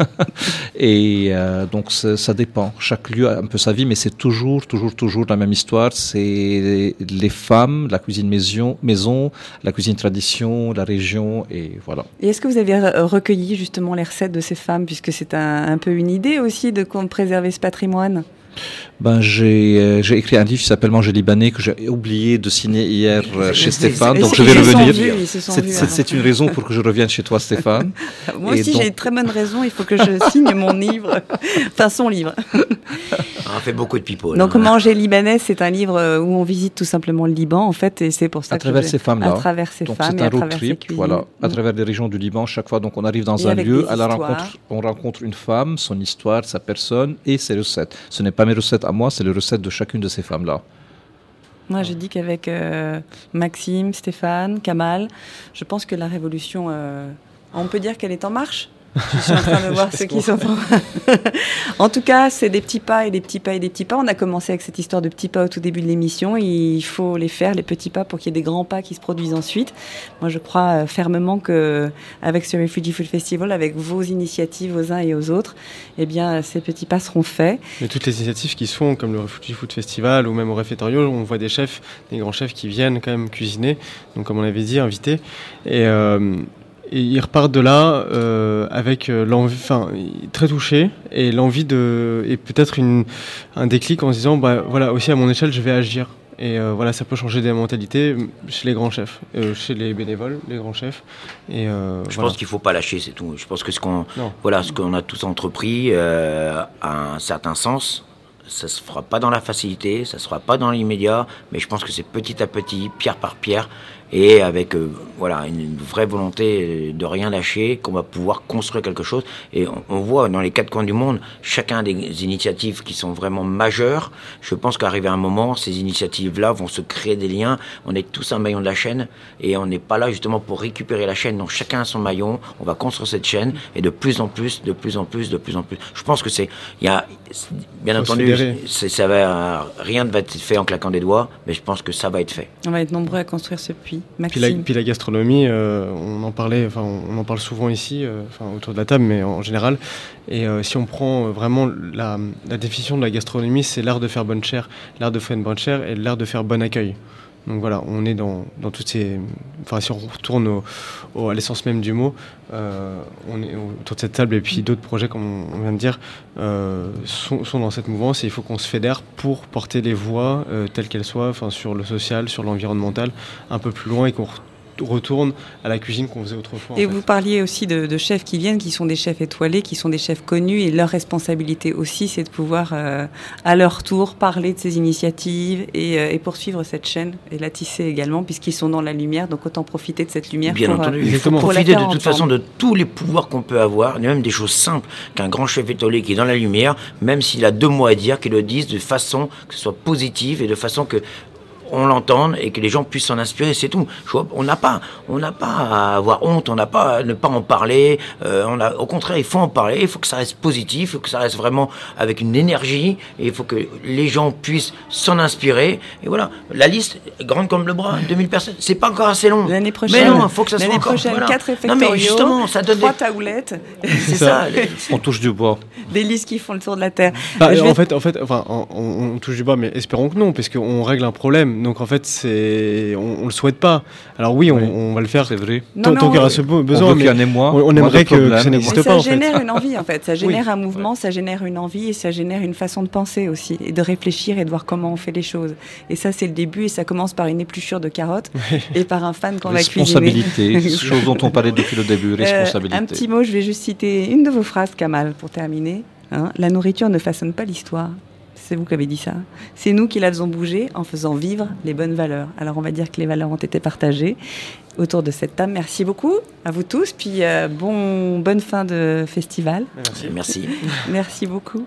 Et euh, donc ça, dépend. Chaque lieu a un peu sa vie, mais c'est toujours, toujours, toujours la même histoire. C'est les femmes, la cuisine maison, maison, la cuisine tradition, la région, et voilà. Et est-ce que vous avez recueilli justement les recettes de ces femmes, puisque c'est un, un peu une idée aussi de préserver ce patrimoine? Ben, j'ai euh, j'ai écrit un livre qui s'appelle Manger libanais que j'ai oublié de signer hier euh, chez Stéphane, donc je vais revenir. sont C'est- une raison pour que je revienne chez toi, Stéphane. Moi Et aussi, donc- j'ai une très bonne raison. Il faut que je signe mon livre, enfin son livre. On fait beaucoup de people. Donc, hein. Manger libanais, c'est un livre euh, où on visite tout simplement le Liban, en fait, et c'est pour ça À que travers je- ces femmes-là. À travers ces Donc femmes c'est et un à road trip, voilà, à Mm. travers les régions du Liban. Chaque fois, donc on arrive dans Et un lieu, à la rencontre, on rencontre une femme, son histoire, sa personne et ses recettes. Ce n'est pas mes recettes à moi, c'est les recettes de chacune de ces femmes-là. Moi, je dis qu'avec euh, Maxime, Stéphane, Kamal, je pense que la révolution, euh, on peut dire qu'elle est en marche. Je suis en train de voir ceux qui sont en... en tout cas, c'est des petits pas et des petits pas et des petits pas. On a commencé avec cette histoire de petits pas au tout début de l'émission. Il faut les faire, les petits pas, pour qu'il y ait des grands pas qui se produisent ensuite. Moi, je crois euh, fermement que avec ce Refugee Food Festival, avec vos initiatives aux uns et aux autres, eh bien, ces petits pas seront faits. Mais toutes les initiatives qui se font, comme le Refugee Food Festival ou même au réfectorio, on voit des chefs, des grands chefs qui viennent quand même cuisiner, donc comme on l'avait dit, invités. Et, euh, et ils repartent de là euh, avec euh, l'envie, enfin, très touchés et l'envie de, et peut-être une, un déclic en se disant, bah voilà, aussi à mon échelle, je vais agir. Et euh, voilà, ça peut changer des mentalités chez les grands chefs, euh, chez les bénévoles, les grands chefs. Et Je voilà. pense qu'il faut pas lâcher, c'est tout. Je pense que ce qu'on, voilà, ce qu'on a tous entrepris a un certain sens. Ça se fera pas dans la facilité, ça se fera pas dans l'immédiat, mais je pense que c'est petit à petit, pierre par pierre, et avec euh, voilà une vraie volonté de rien lâcher, qu'on va pouvoir construire quelque chose. Et on, on, voit dans les quatre coins du monde chacun des initiatives qui sont vraiment majeures. Je pense qu'arrivé un moment, ces initiatives-là vont se créer des liens. On est tous un maillon de la chaîne et on n'est pas là justement pour récupérer la chaîne. Donc chacun a son maillon. On va construire cette chaîne et de plus en plus, de plus en plus, de plus en plus. Je pense que c'est, il y a, bien entendu, ça va, rien ne va être fait en claquant des doigts, mais je pense que ça va être fait. On va être nombreux à construire ce puits. Puis la, puis la, gastronomie, euh, on en parlait, enfin, on en parle souvent ici, euh, enfin, autour de la table, mais en général. Et euh, si on prend vraiment la, la définition de la gastronomie, c'est l'art de faire bonne chair, l'art de faire une bonne chair et l'art de faire bon accueil. Donc voilà, on est dans, dans toutes ces. Enfin, si on retourne au, à l'essence même du mot, euh, on est autour de cette table et puis d'autres projets, comme on vient de dire, euh, sont, dans cette mouvance et il faut qu'on se fédère pour porter les voix euh, telles qu'elles soient, sur le social, sur l'environnemental, un peu plus loin et qu'on retourne à la cuisine qu'on faisait autrefois. Et vous fait. parliez aussi de, de, chefs qui viennent, qui sont des chefs étoilés, qui sont des chefs connus, et leur responsabilité aussi, c'est de pouvoir, euh, à leur tour, parler de ces initiatives et, euh, et, poursuivre cette chaîne et la tisser également, puisqu'ils sont dans la lumière, donc autant profiter de cette lumière. Bien pour, entendu, il faut profiter de toute façon de tous les pouvoirs qu'on peut avoir, même des choses simples qu'un grand chef étoilé qui est dans la lumière, même s'il a deux mots à dire, qu'il le dise de façon que ce soit positive et de façon que on l'entende et que les gens puissent s'en inspirer, c'est tout. On n'a pas, on n'a pas à avoir honte, on n'a pas à ne pas en parler. Euh, on a, au contraire, il faut en parler. Il faut que ça reste positif, il faut que ça reste vraiment avec une énergie et il faut que les gens puissent s'en inspirer. Et voilà, la liste grande comme le bras, 2000 personnes. C'est pas encore assez long. L'année prochaine, mais non, il faut que ça soit encore. prochaine, voilà. quatre non mais justement, ça donne trois des... taoulettes. C'est ça. on touche du bois. Des listes qui font le tour de la terre. Bah, en, vais... fait, en fait, enfin, on, on, touche du bois, mais espérons que non, parce qu'on règle un problème. Donc en fait, c'est on, on, le souhaite pas. Alors oui, on, oui. on va le faire. C'est vrai. Tant qu'il y aura ce besoin, on mais y moi, on, aimerait que, que, ça n'existe pas. Ça en génère fait. une envie en fait. Ça génère oui. un mouvement, ça génère une envie et ça génère une façon de penser aussi et de réfléchir et de voir comment on fait les choses. Et ça, c'est le début et ça commence par une épluchure de carottes oui. et par un fan qu'on va cuisiner. Responsabilité, chose dont on parlait depuis le début. Responsabilité. Euh, un petit mot, je vais juste citer une de vos phrases, Kamal, pour terminer. Hein, la nourriture ne façonne pas l'histoire. C'est vous qui avez dit ça. C'est nous qui la faisons bouger en faisant vivre les bonnes valeurs. Alors on va dire que les valeurs ont été partagées autour de cette table. Merci beaucoup à vous tous. Puis euh, bon, bonne fin de festival. Merci. Merci, Merci beaucoup.